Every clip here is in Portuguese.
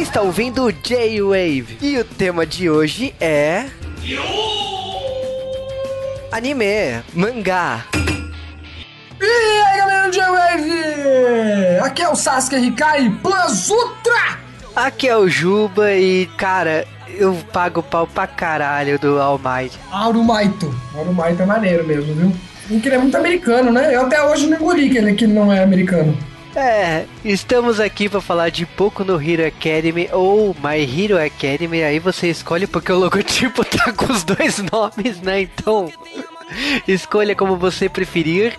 Você está ouvindo o J-Wave e o tema de hoje é. Anime, mangá. E aí galera do J-Wave! Aqui é o Sasuke Rikai Plus Ultra! Aqui é o Juba e, cara, eu pago pau pra caralho do All Might. Arumaito. Arumaito é maneiro mesmo, viu? E que ele é muito americano, né? Eu até hoje não engoli que ele que não é americano. É, estamos aqui para falar de Boku no Hero Academy ou My Hero Academy. Aí você escolhe porque o logotipo tá com os dois nomes, né? Então, escolha como você preferir.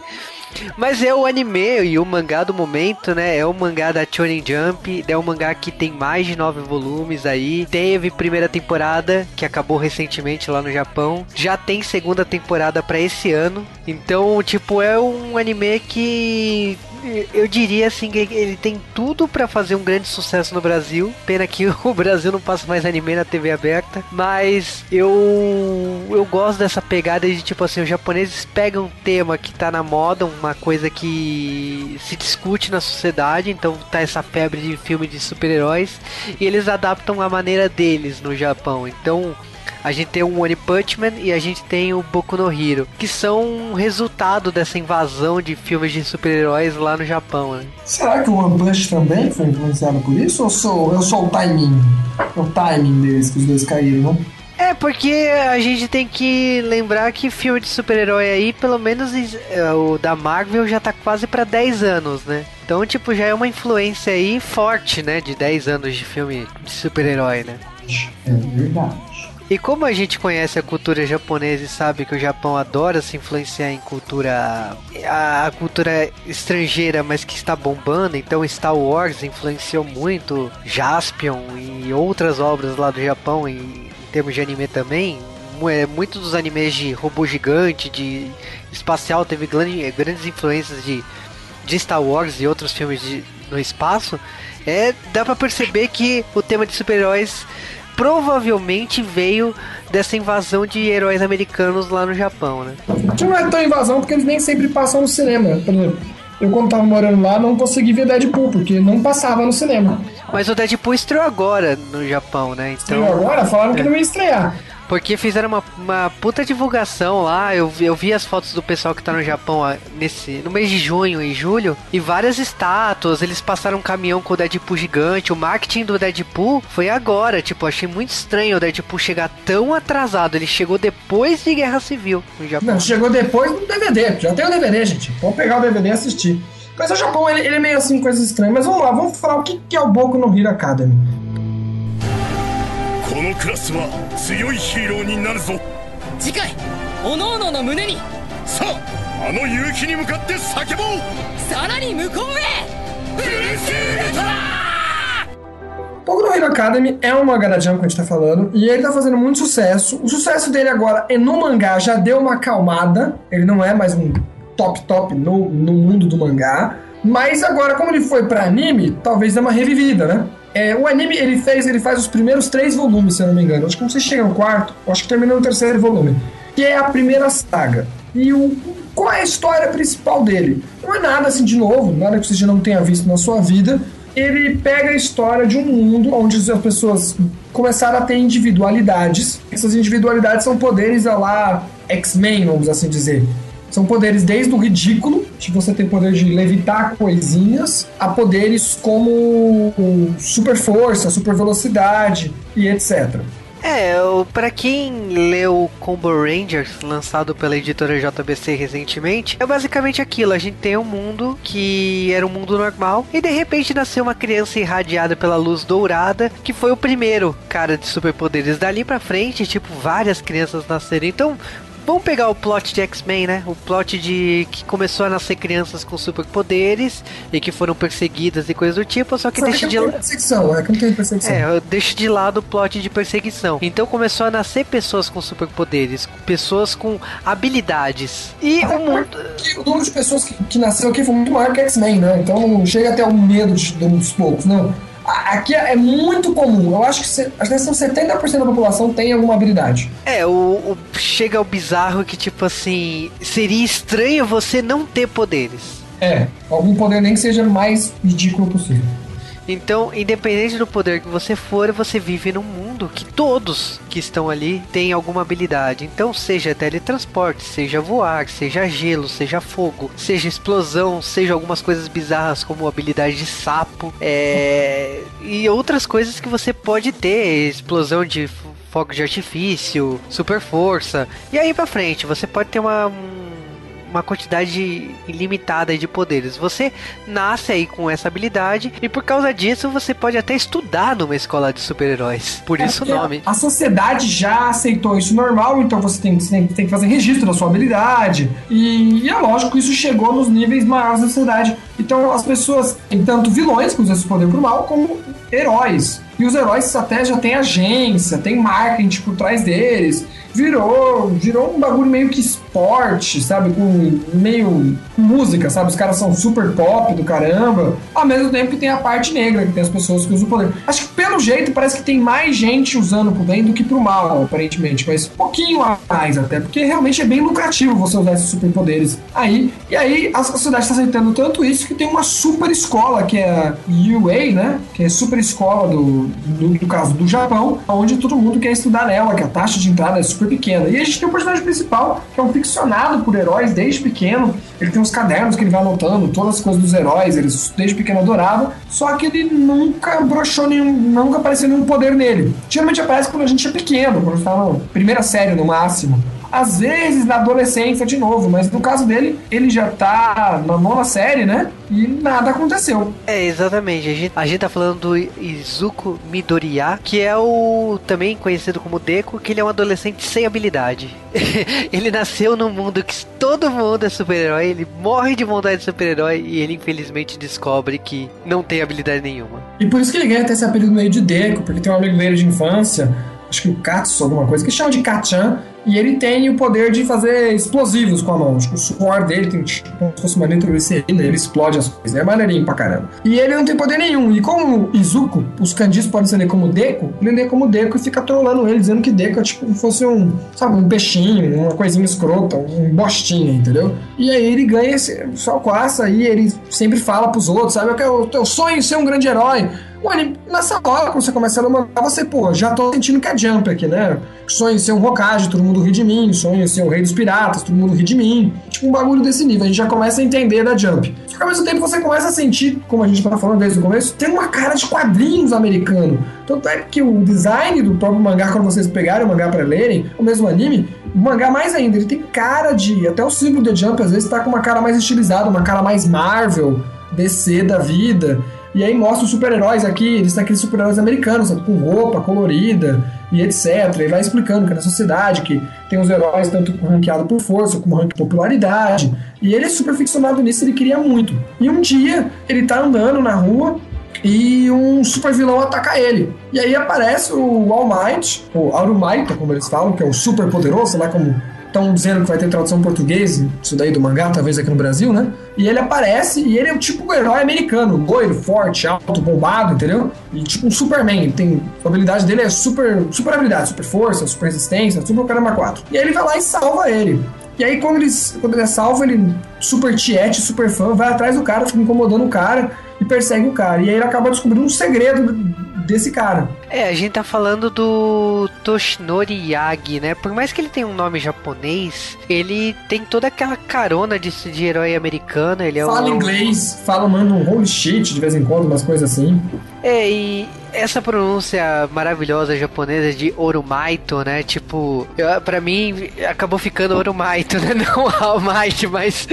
Mas é o anime e o mangá do momento, né? É o mangá da Shonen Jump, é um mangá que tem mais de nove volumes aí. Teve primeira temporada, que acabou recentemente lá no Japão. Já tem segunda temporada para esse ano. Então, tipo, é um anime que eu diria assim que ele tem tudo para fazer um grande sucesso no Brasil. Pena que o Brasil não passa mais anime na TV aberta, mas eu eu gosto dessa pegada de tipo assim, os japoneses pegam um tema que tá na moda, uma coisa que se discute na sociedade, então tá essa febre de filme de super-heróis e eles adaptam a maneira deles no Japão. Então, a gente tem o One Punch Man e a gente tem o Boku no Hero, que são um resultado dessa invasão de filmes de super-heróis lá no Japão. Né? Será que o One Punch também foi influenciado por isso? Ou sou, eu sou o timing? O timing deles que os dois caíram, não? É, porque a gente tem que lembrar que filme de super-herói aí, pelo menos é, o da Marvel já tá quase para 10 anos, né? Então, tipo, já é uma influência aí forte, né? De 10 anos de filme de super-herói, né? É verdade. E como a gente conhece a cultura japonesa e sabe que o Japão adora se influenciar em cultura a, cultura estrangeira, mas que está bombando, então Star Wars influenciou muito Jaspion e outras obras lá do Japão em, em termos de anime também. É, muitos dos animes de robô gigante, de espacial, teve grande, grandes influências de, de Star Wars e outros filmes de, no espaço. É, dá para perceber que o tema de super-heróis provavelmente veio dessa invasão de heróis americanos lá no Japão, né? Que não é tão invasão porque eles nem sempre passam no cinema. Por exemplo, eu quando tava morando lá não consegui ver Deadpool, porque não passava no cinema. Mas o Deadpool estreou agora no Japão, né? Então, estreou agora? Falaram é. que não ia estrear. Porque fizeram uma, uma puta divulgação lá. Eu, eu vi as fotos do pessoal que tá no Japão nesse, no mês de junho e julho. E várias estátuas. Eles passaram um caminhão com o Deadpool gigante. O marketing do Deadpool foi agora. Tipo, achei muito estranho o Deadpool chegar tão atrasado. Ele chegou depois de Guerra Civil no Japão. Não, chegou depois do DVD. Já tem o DVD, gente. Vamos pegar o DVD e assistir. Mas o Japão, ele, ele é meio assim, coisas estranhas. Mas vamos lá, vamos falar o que, que é o Boku no Hero Academy. このクラスは強いヒーローになるぞ次回おのおのの胸にさああの勇気に向かって叫ぼうさらに向こうへプルシウルトラ Boku no Hero Academy é uma da Jump que a gente tá falando, e ele tá fazendo muito sucesso. O sucesso dele agora é no mangá, já deu uma acalmada. Ele não é mais um top top no, no mundo do mangá. Mas agora, como ele foi para anime, talvez dê uma revivida, né? É, o anime ele fez, ele faz os primeiros três volumes, se eu não me engano. Acho que não sei se chega no quarto, acho que termina no terceiro volume. Que é a primeira saga. E o, qual é a história principal dele? Não é nada assim de novo, nada que você já não tenha visto na sua vida. Ele pega a história de um mundo onde as pessoas começaram a ter individualidades. Essas individualidades são poderes a lá X-Men, vamos assim dizer. São poderes desde o ridículo, de você ter poder de levitar coisinhas, a poderes como super força, super velocidade e etc. É, para quem leu Combo Rangers, lançado pela editora JBC recentemente, é basicamente aquilo. A gente tem um mundo que era um mundo normal e de repente nasceu uma criança irradiada pela luz dourada, que foi o primeiro cara de superpoderes. Dali para frente, tipo, várias crianças nasceram. Então, Vamos pegar o plot de X-Men, né? O plot de que começou a nascer crianças com superpoderes e que foram perseguidas e coisas do tipo, só que só deixa que de lado. Perseguição, é que não tem perseguição. É, deixa de lado o plot de perseguição. Então começou a nascer pessoas com superpoderes, pessoas com habilidades. E o mundo. O número de pessoas que, que nasceu aqui foi muito maior que X-Men, né? Então não chega até o medo de, dos poucos, não. Aqui é muito comum. Eu acho que, se, acho que são 70% da população tem alguma habilidade. É, o, o, chega ao bizarro que, tipo assim, seria estranho você não ter poderes. É, algum poder nem que seja mais ridículo possível. Então, independente do poder que você for, você vive num mundo que todos que estão ali têm alguma habilidade. Então, seja teletransporte, seja voar, seja gelo, seja fogo, seja explosão, seja algumas coisas bizarras como habilidade de sapo, é... e outras coisas que você pode ter, explosão de fogo de artifício, super força. E aí pra frente, você pode ter uma, uma quantidade ilimitada de poderes. Você nasce aí com essa habilidade e por causa disso você pode até estudar numa escola de super-heróis. Por é isso o nome. A sociedade já aceitou isso normal, então você tem, tem que fazer registro da sua habilidade. E, e, é lógico que isso chegou nos níveis maiores da sociedade. Então as pessoas têm tanto vilões que usam esse poder pro mal, como heróis. E os heróis até já tem agência, tem marketing por trás deles virou, virou um bagulho meio que esporte, sabe? Com meio música, sabe? Os caras são super pop do caramba. Ao mesmo tempo que tem a parte negra, que tem as pessoas que usam o poder. Acho que pelo jeito parece que tem mais gente usando pro bem do que pro mal, aparentemente. Mas um pouquinho a mais até, porque realmente é bem lucrativo você usar esses superpoderes aí. E aí a sociedade está aceitando tanto isso que tem uma super escola, que é a UA, né? Que é super escola do, do, do caso do Japão, onde todo mundo quer estudar nela, que a taxa de entrada é super pequena. E a gente tem o personagem principal, que é um ficcionado por heróis desde pequeno. Ele tem uns cadernos que ele vai anotando, todas as coisas dos heróis, ele desde pequeno adorava. Só que ele nunca broxou nenhum, nunca apareceu nenhum poder nele. Geralmente aparece quando a gente é pequeno, quando está na primeira série no máximo às vezes na adolescência de novo, mas no caso dele, ele já tá na nona série, né? E nada aconteceu. É, exatamente. A gente, a gente tá falando do Izuku Midoriya, que é o também conhecido como Deku, que ele é um adolescente sem habilidade. ele nasceu num mundo que todo mundo é super-herói, ele morre de vontade de super-herói e ele infelizmente descobre que não tem habilidade nenhuma. E por isso que ele ganha até esse apelido meio de Deku, porque tem um amigo dele de infância, acho que o Katsu, alguma coisa, que chama de Kachan, e ele tem o poder de fazer explosivos com a mão. Tipo, o suor dele tem tipo, como se fosse uma nitroglicerina, ele explode as coisas. É maneirinho pra caramba. E ele não tem poder nenhum. E como Izuku, os candis podem ser como Deco, ele lê como Deco e fica trolando ele, dizendo que Deco é tipo fosse um, sabe, um peixinho, uma coisinha escrota, um bostinha, entendeu? E aí ele ganha esse só com essa aí, ele sempre fala pros outros, sabe? Eu, quero, eu sonho ser um grande herói. O anime, nessa hora, quando você começa a ler você, pô, já tô sentindo que é Jump aqui, né? Sonho em ser um Hokage, todo mundo ri de mim. Sonho em ser o rei dos piratas, todo mundo ri de mim. Tipo, um bagulho desse nível. A gente já começa a entender da Jump. Só que ao mesmo tempo você começa a sentir, como a gente tá falando desde o começo, tem uma cara de quadrinhos americano. Tanto é que o design do próprio mangá, quando vocês pegarem o mangá pra lerem, o mesmo anime, o mangá mais ainda, ele tem cara de. Até o símbolo de Jump às vezes tá com uma cara mais estilizada, uma cara mais Marvel, DC da vida. E aí mostra os super-heróis aqui, eles são aqueles super-heróis americanos, sabe, com roupa colorida e etc. E vai explicando que na sociedade que tem os heróis tanto ranqueados por força como ranqueado por popularidade. E ele é super ficcionado nisso, ele queria muito. E um dia ele tá andando na rua e um super vilão ataca ele. E aí aparece o All Might, ou Arumaita, como eles falam, que é o super poderoso, sei lá como estão dizendo que vai ter tradução português, isso daí do mangá, talvez aqui no Brasil, né? E ele aparece e ele é o tipo herói americano, loiro, forte, alto, bombado, entendeu? E tipo um Superman, tem a habilidade dele é super, super habilidade, super força, super resistência, super caramba 4. E aí ele vai lá e salva ele. E aí quando ele, quando ele é salvo, ele super tiete, super fã, vai atrás do cara, fica incomodando o cara e persegue o cara. E aí ele acaba descobrindo um segredo desse cara. É, a gente tá falando do Toshinori Yagi, né? Por mais que ele tenha um nome japonês, ele tem toda aquela carona de, de herói americano. Ele é fala um... inglês, fala, manda um holy shit de vez em quando, umas coisas assim. É, e essa pronúncia maravilhosa japonesa de Orumaito, né? Tipo, para mim acabou ficando Orumaito, né? Não All Might, mas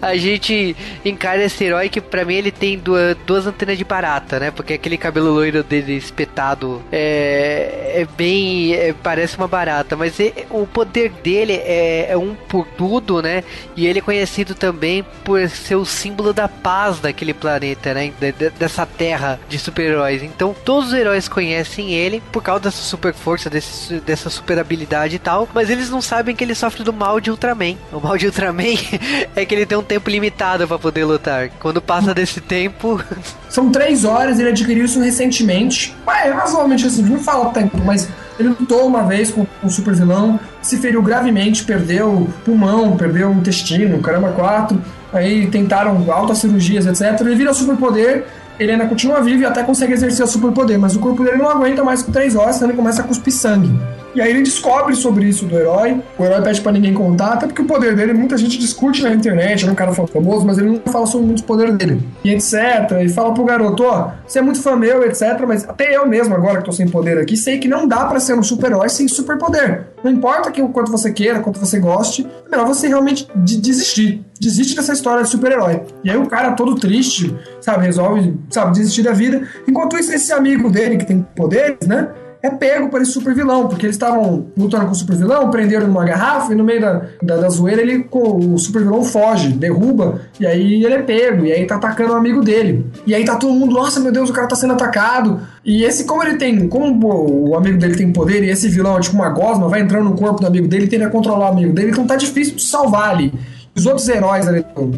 a gente encara esse herói que para mim ele tem duas, duas antenas de barata, né? Porque aquele cabelo loiro dele espetado é, é bem. É, parece uma barata, mas o poder dele é, é um por tudo, né? E ele é conhecido também por ser o símbolo da paz daquele planeta, né? dessa terra de super-heróis. Então, todo Todos os heróis conhecem ele por causa dessa super força, desse, dessa super habilidade e tal, mas eles não sabem que ele sofre do mal de Ultraman. O mal de Ultraman é que ele tem um tempo limitado para poder lutar. Quando passa desse tempo. São três horas, ele adquiriu isso recentemente. Ué, razoavelmente assim, não fala tempo, mas ele lutou uma vez com um super vilão, se feriu gravemente, perdeu pulmão, perdeu intestino, caramba, quatro. Aí tentaram altas cirurgias, etc. Ele vira superpoder ele ainda continua vivo e até consegue exercer o superpoder, mas o corpo dele não aguenta mais com três horas, então ele começa a cuspir sangue. E aí ele descobre sobre isso do herói. O herói pede para ninguém contar, até porque o poder dele muita gente discute na internet, é um cara famoso, mas ele não fala sobre muitos poderes dele. E etc. E fala pro garoto, ó, você é muito fã meu, etc. Mas até eu mesmo, agora que tô sem poder aqui, sei que não dá para ser um super-herói sem superpoder. Não importa que, o quanto você queira, quanto você goste, é melhor você realmente desistir. Desiste dessa história de super-herói. E aí o cara todo triste, sabe, resolve, sabe, desistir da vida. Enquanto isso, esse amigo dele que tem poderes, né? é pego para esse super vilão, porque eles estavam lutando com o super vilão, prenderam numa garrafa e no meio da, da, da zoeira ele, o super vilão foge, derruba, e aí ele é pego, e aí tá atacando o um amigo dele. E aí tá todo mundo, nossa meu Deus, o cara tá sendo atacado. E esse, como ele tem, como o amigo dele tem poder e esse vilão é tipo uma gosma, vai entrando no corpo do amigo dele tenta controlar o amigo dele, então tá difícil de salvar ali. Os outros heróis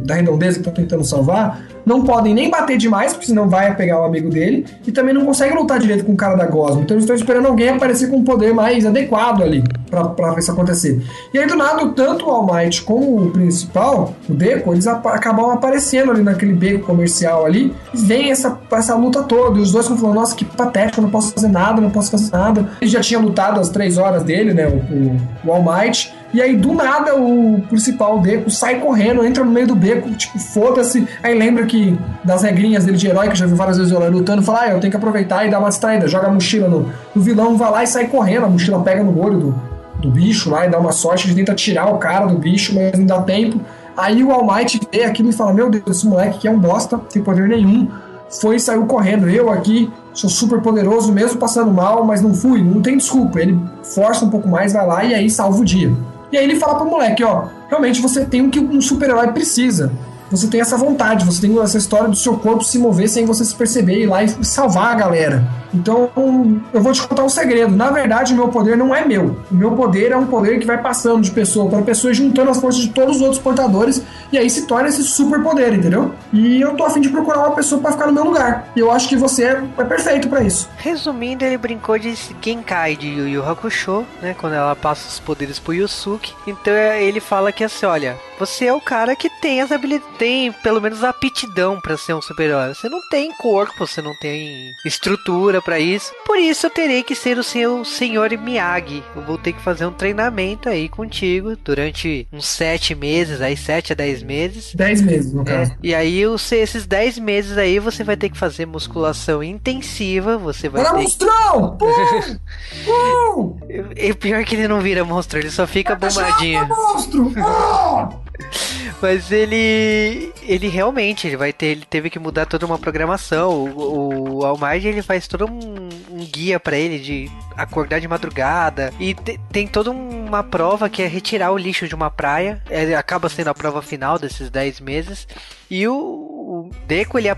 da redondeza que estão tentando salvar não podem nem bater demais, porque senão vai pegar o amigo dele, e também não conseguem lutar direito com o cara da Gosma. Então eles estão esperando alguém aparecer com um poder mais adequado ali pra isso acontecer. E aí do nada, tanto o All Might como o principal, o Deco, eles acabam aparecendo ali naquele beco comercial ali, e vem essa, essa luta toda, e os dois estão falando, nossa, que patético, eu não posso fazer nada, não posso fazer nada. Ele já tinha lutado as três horas dele, né, o, o, o All Might, e aí, do nada, o principal, o Deco, sai correndo, entra no meio do beco, tipo, foda-se. Aí lembra que das regrinhas dele de herói, que já viu várias vezes o herói lutando, fala, ah, eu tenho que aproveitar e dar uma distraída. Joga a mochila no, no vilão, vai lá e sai correndo. A mochila pega no olho do, do bicho lá e dá uma sorte, ele tenta tirar o cara do bicho, mas não dá tempo. Aí o All Might vê aquilo e fala: Meu Deus, esse moleque aqui é um bosta, tem poder nenhum. Foi e saiu correndo. Eu aqui sou super poderoso, mesmo passando mal, mas não fui, não tem desculpa. Ele força um pouco mais, vai lá e aí salva o dia. E aí ele fala pro moleque, ó, realmente você tem o que um super-herói precisa você tem essa vontade, você tem essa história do seu corpo se mover sem você se perceber ir lá e salvar a galera. Então, eu vou te contar um segredo. Na verdade, o meu poder não é meu. O meu poder é um poder que vai passando de pessoa para pessoa, juntando as forças de todos os outros portadores, e aí se torna esse super poder, entendeu? E eu tô afim de procurar uma pessoa para ficar no meu lugar. E eu acho que você é, é perfeito para isso. Resumindo, ele brincou de Genkai de Yu Yu Hakusho, né? Quando ela passa os poderes pro Yusuke. Então ele fala que assim, olha, você é o cara que tem as habilidades tem pelo menos a aptidão para ser um super-herói. Você não tem corpo, você não tem estrutura para isso. Por isso eu terei que ser o seu senhor Miyagi. Eu vou ter que fazer um treinamento aí contigo durante uns sete meses, aí sete a dez meses. Dez meses, no é, caso. E aí esses dez meses aí você vai ter que fazer musculação intensiva. Você vai. Era ter... monstrão! Pum! Pum! E pior que ele não vira monstro, ele só fica bombadinho. monstro! Mas ele. Ele realmente ele vai ter. Ele teve que mudar toda uma programação. O, o Almighty ele faz todo um, um guia para ele de acordar de madrugada. E te, tem toda uma prova que é retirar o lixo de uma praia. É, acaba sendo a prova final desses 10 meses. E o, o Deco, ele,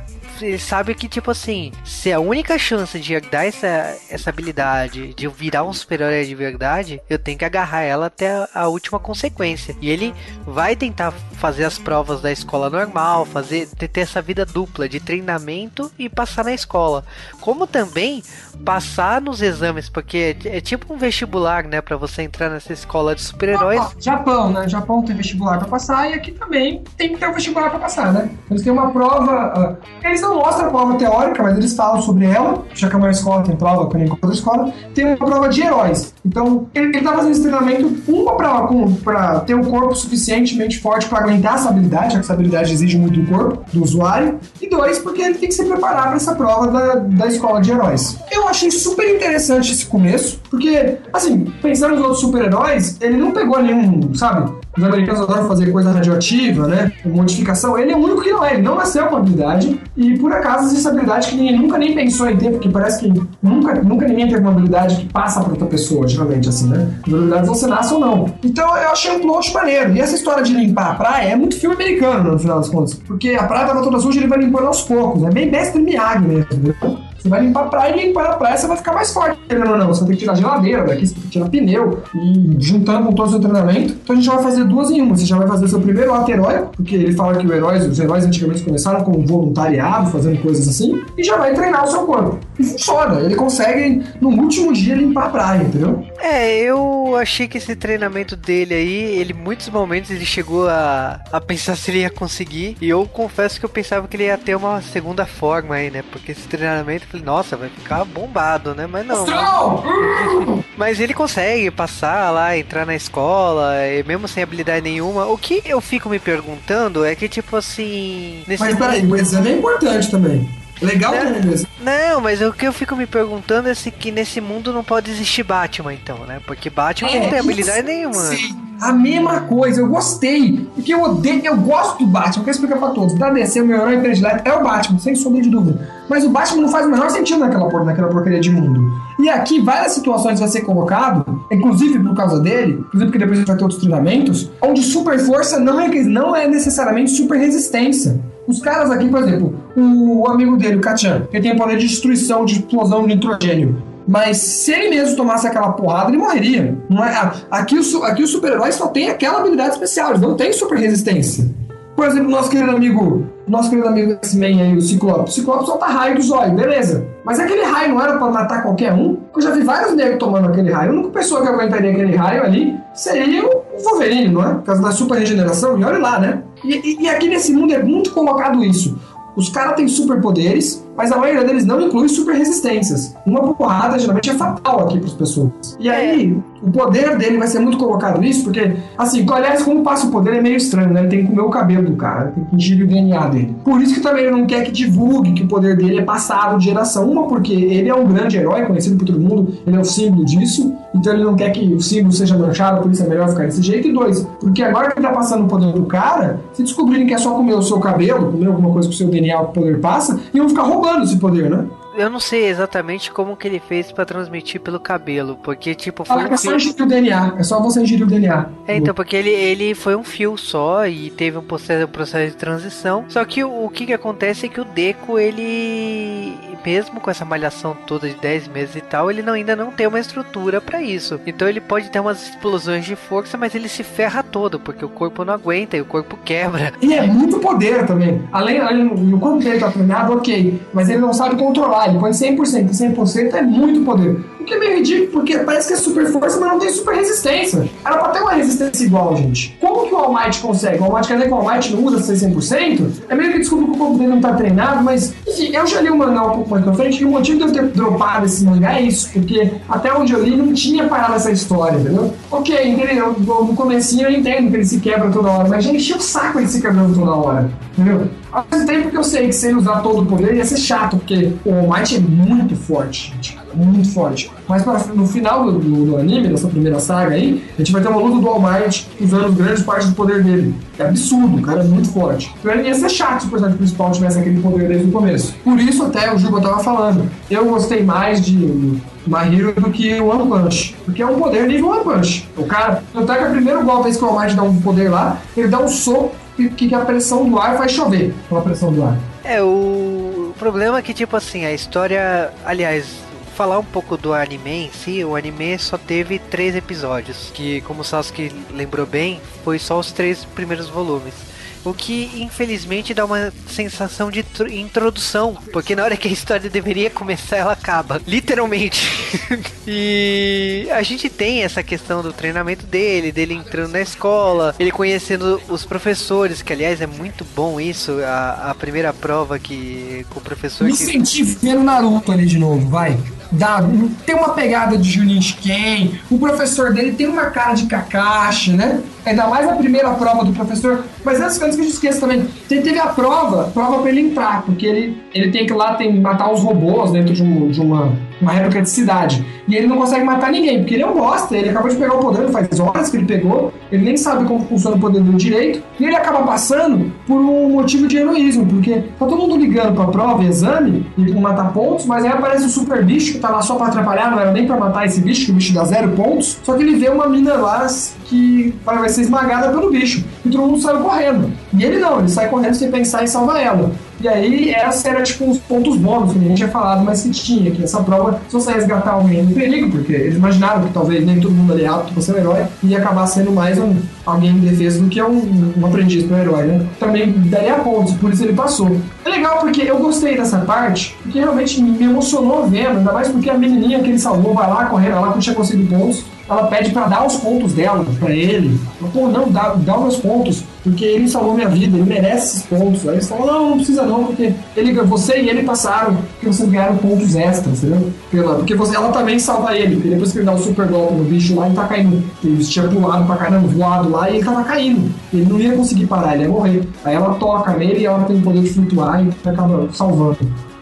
ele sabe que, tipo assim, se a única chance de dar essa, essa habilidade, de virar um super-herói de verdade, eu tenho que agarrar ela até a, última consequência. E ele vai tentar fazer as provas da escola normal, fazer ter essa vida dupla de treinamento e passar na escola. Como também passar nos exames, porque é, é tipo um vestibular, né, para você entrar nessa escola de super-heróis. Japão, né? Japão tem vestibular para passar e aqui também tem que ter um vestibular para passar, né? Eles têm uma prova, uh, eles não mostram a prova teórica, mas eles falam sobre ela, já que a maior escola tem prova, que nem outra escola, tem uma prova de heróis. Então, ele, ele tá fazendo esse treinamento, uma pra, pra ter um corpo suficientemente forte para aguentar essa habilidade, já que essa habilidade exige muito do corpo do usuário, e dois, porque ele tem que se preparar para essa prova da, da escola de heróis. Eu achei super interessante esse começo, porque, assim, pensando nos outros super-heróis, ele não pegou nenhum, sabe? Os americanos adoram fazer coisa radioativa, né? Modificação. Ele é o único que não é. Ele não nasceu com habilidade. E por acaso existe habilidade que ninguém nunca nem pensou em ter, porque parece que nunca, nunca ninguém teve uma habilidade que passa para outra pessoa, geralmente, assim, né? As habilidades você nasce ou não. Então eu achei um plot maneiro. E essa história de limpar a praia é muito filme americano, no final das contas. Porque a praia tava toda suja e ele vai limpando aos poucos. É bem mestre Miyagi mesmo. Entendeu? Você vai limpar a praia e limpar a praia você vai ficar mais forte. Não, não, Você vai ter que tirar geladeira daqui, você tem que tirar pneu. E juntando com todo o seu treinamento, então a gente vai fazer duas em uma. Você já vai fazer o seu primeiro ato herói, porque ele fala que os heróis, os heróis antigamente começaram como voluntariado, fazendo coisas assim, e já vai treinar o seu corpo. E funciona. Ele consegue, no último dia, limpar a praia, entendeu? É, eu achei que esse treinamento dele aí, ele muitos momentos ele chegou a, a pensar se ele ia conseguir. E eu confesso que eu pensava que ele ia ter uma segunda forma aí, né? Porque esse treinamento, eu falei, nossa, vai ficar bombado, né? Mas não. Mas, mas ele consegue passar lá, entrar na escola, mesmo sem habilidade nenhuma. O que eu fico me perguntando é que, tipo assim. Nesse mas peraí, o exame é importante também. Legal não, também Não, mas o que eu fico me perguntando é se que nesse mundo não pode existir Batman, então, né? Porque Batman é, não tem habilidade nenhuma. Sim. A mesma coisa, eu gostei. Porque eu odeio, eu gosto do Batman, quero explicar pra todos. Da DC, o meu herói predileto é o Batman, sem sombra de dúvida. Mas o Batman não faz o menor sentido naquela, por, naquela porcaria de mundo. E aqui, várias situações vai ser colocado, inclusive por causa dele, inclusive porque depois a gente vai ter outros treinamentos, onde super força não é, não é necessariamente super resistência. Os caras aqui, por exemplo, o amigo dele, o Kachan, que tem poder de destruição, de explosão de nitrogênio. Mas se ele mesmo tomasse aquela porrada, ele morreria. É, aqui aqui o super-herói só tem aquela habilidade especial, ele não tem super resistência. Por exemplo, nosso querido amigo, nosso querido amigo X-Men aí, o Ciclope. O Ciclope solta raio do zóio, beleza. Mas aquele raio não era para matar qualquer um? Eu já vi vários negros tomando aquele raio. A única pessoa que aguentaria aquele raio ali seria o Wolverine, não é? Por causa da super regeneração, e olha lá, né? E, e, e aqui nesse mundo é muito colocado isso. Os caras têm superpoderes, mas a maioria deles não inclui super resistências. Uma porrada geralmente é fatal aqui para as pessoas. E aí, o poder dele vai ser muito colocado nisso, porque, assim, aliás, como passa o poder é meio estranho, né? Ele tem que comer o cabelo do cara, tem que ingerir o DNA dele. Por isso que também ele não quer que divulgue que o poder dele é passado de geração. Uma, porque ele é um grande herói, conhecido por todo mundo, ele é o símbolo disso, então ele não quer que o símbolo seja manchado, por isso é melhor ficar desse jeito. E dois, porque agora que ele tá passando o poder do cara, se descobrirem que é só comer o seu cabelo, comer alguma coisa que o seu DNA o poder passa, e vão ficar roubando esse poder, né? Eu não sei exatamente como que ele fez para transmitir pelo cabelo, porque tipo foi ah, um é só ingerir o DNA, é só você ingerir o DNA. É, então porque ele, ele foi um fio só e teve um processo, um processo de transição. Só que o, o que que acontece é que o Deco ele mesmo com essa malhação toda de 10 meses e tal, ele não, ainda não tem uma estrutura para isso. Então ele pode ter umas explosões de força, mas ele se ferra todo, porque o corpo não aguenta e o corpo quebra. E é muito poder também. Além, além o corpo dele tá treinado, ok, mas ele não sabe controlar ele põe 100%, 100% é muito poder. O que é meio ridículo, porque parece que é super força, mas não tem super resistência. Era pra ter uma resistência igual, gente. Como o consegue? O All quer dizer que o All não usa 100%? É meio que desculpa que o corpo dele não tá treinado, mas, enfim, eu já li o mangá um pouco mais pra frente, e o motivo de eu ter dropado esse mangá é isso, porque até onde eu li não tinha parado essa história, entendeu? Ok, entendeu? No comecinho eu entendo que ele se quebra toda hora, mas já encheu o saco ele se quebrando toda hora, entendeu? Ao mesmo tempo que eu sei que se ele usar todo o poder ia ser chato, porque o All é muito forte, gente. Muito forte. Mas pra, no final do, do, do, anime, dessa primeira saga aí, a gente vai ter uma luta do All Might usando grande parte do poder dele. É absurdo, o cara é muito forte. Então ia ser chato se o personagem principal tivesse aquele poder desde o começo. Por isso até o Juba tava falando. Eu gostei mais de My Hero do que o One Punch. Porque é um poder nível One Punch. O cara, tanto é que a primeira vez que o All Might dá um poder lá, ele dá um soco que, que a pressão do ar vai chover pela pressão do ar. É, o problema é que, tipo assim, a história. Aliás, falar um pouco do anime em si, o anime só teve três episódios. Que, como o Sasuke lembrou bem, foi só os três primeiros volumes. O que infelizmente dá uma sensação de introdução, porque na hora que a história deveria começar, ela acaba, literalmente. e a gente tem essa questão do treinamento dele, dele entrando na escola, ele conhecendo os professores, que aliás é muito bom isso, a, a primeira prova que com o professor. Me que... senti vendo Naruto ali de novo, vai tem uma pegada de Junin Shiken, o professor dele tem uma cara de Kakashi, né? Ainda mais a primeira prova do professor. Mas antes, antes que gente esqueça também, teve a prova, prova pra ele entrar, porque ele, ele tem que lá tem, matar os robôs dentro de, um, de uma, uma réplica de cidade. E ele não consegue matar ninguém, porque ele não gosta, ele acabou de pegar o poder, faz horas que ele pegou, ele nem sabe como funciona o poder do direito, e ele acaba passando por um motivo de heroísmo, porque tá todo mundo ligando pra prova, exame, e matar pontos, mas aí aparece o super bicho que tá lá só pra atrapalhar, não era nem pra matar esse bicho, que o bicho dá zero pontos, só que ele vê uma mina lá que vai ser esmagada pelo bicho. E todo mundo saiu correndo. E ele não, ele sai correndo sem pensar em salvar ela. E aí, essa era tipo uns pontos bônus que a gente tinha falado, mas que tinha, que essa prova, se você resgatar alguém no perigo, porque eles imaginaram que talvez nem todo mundo ali é apto pra ser um herói, ia acabar sendo mais um alguém em defesa do que um, um aprendiz para herói, né? Também daria pontos, por isso ele passou. É legal porque eu gostei dessa parte, porque realmente me emocionou vendo, ainda mais porque a menininha que ele salvou vai lá correndo, ela não tinha conseguido pontos, ela pede para dar os pontos dela para ele. Pô, não, dá, dá os meus pontos, porque ele salvou minha vida, ele merece esses pontos. Aí eles falam, não, não precisa não, porque ele, você e ele passaram, porque vocês ganharam pontos extras, entendeu? Porque você, ela também salva ele, porque depois que ele dá o super golpe no bicho lá, ele tá caindo. Ele tinha pulado pra caramba, voado lá, e ele tava caindo. Ele não ia conseguir parar, ele ia morrer. Aí ela toca nele e ela tem o poder de flutuar e acaba salvando.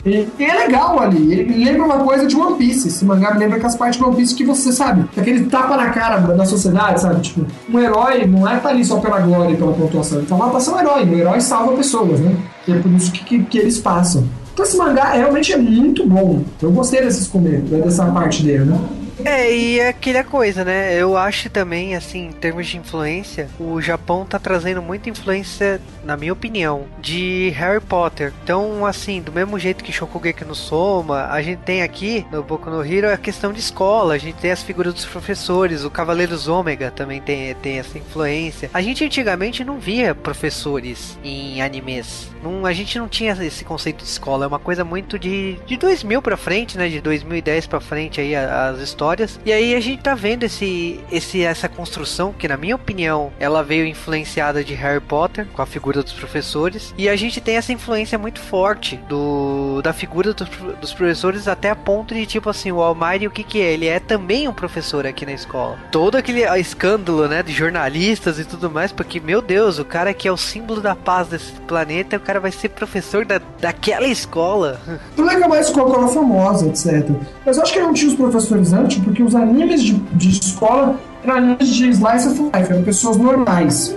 E, é legal ali. Ele lembra uma coisa de One Piece. Esse mangá me lembra aquelas partes de One Piece que você sabe. Aquele tapa na cara da sociedade, sabe? Tipo, um herói não é tá ali só pela glória e pela pontuação. Ele tá lá pra ser um herói. Um herói salva pessoas, né? E é por isso que, que, que eles passam. Então esse mangá realmente é muito bom. Eu gostei desses comentários, dessa parte dele, né? É, e é aquela coisa, né? Eu acho também, assim, em termos de influência, o Japão tá trazendo muita influência, na minha opinião, de Harry Potter. Então, assim, do mesmo jeito que Shokugeki no Soma, a gente tem aqui no Boku no Hero a questão de escola, a gente tem as figuras dos professores, o Cavaleiros Ômega também tem, tem essa influência. A gente antigamente não via professores em animes. Não, a gente não tinha esse conceito de escola, é uma coisa muito de, de 2000 pra frente, né? De 2010 pra frente aí as histórias histórias. E aí a gente tá vendo esse, esse, essa construção que, na minha opinião, ela veio influenciada de Harry Potter, com a figura dos professores. E a gente tem essa influência muito forte do, da figura dos, professores até a ponto de, tipo assim, o Almighty, o que que é? Ele é também um professor aqui na escola. Todo aquele escândalo, né, de jornalistas e tudo mais, porque, meu Deus, o cara que é o símbolo da paz desse planeta, o cara vai ser professor da, daquela escola. Tudo é que é uma escola famosa, etc. Mas eu acho que não tinha os professores antes, porque os animes de, de escola eram animes de slice of life, eram pessoas normais.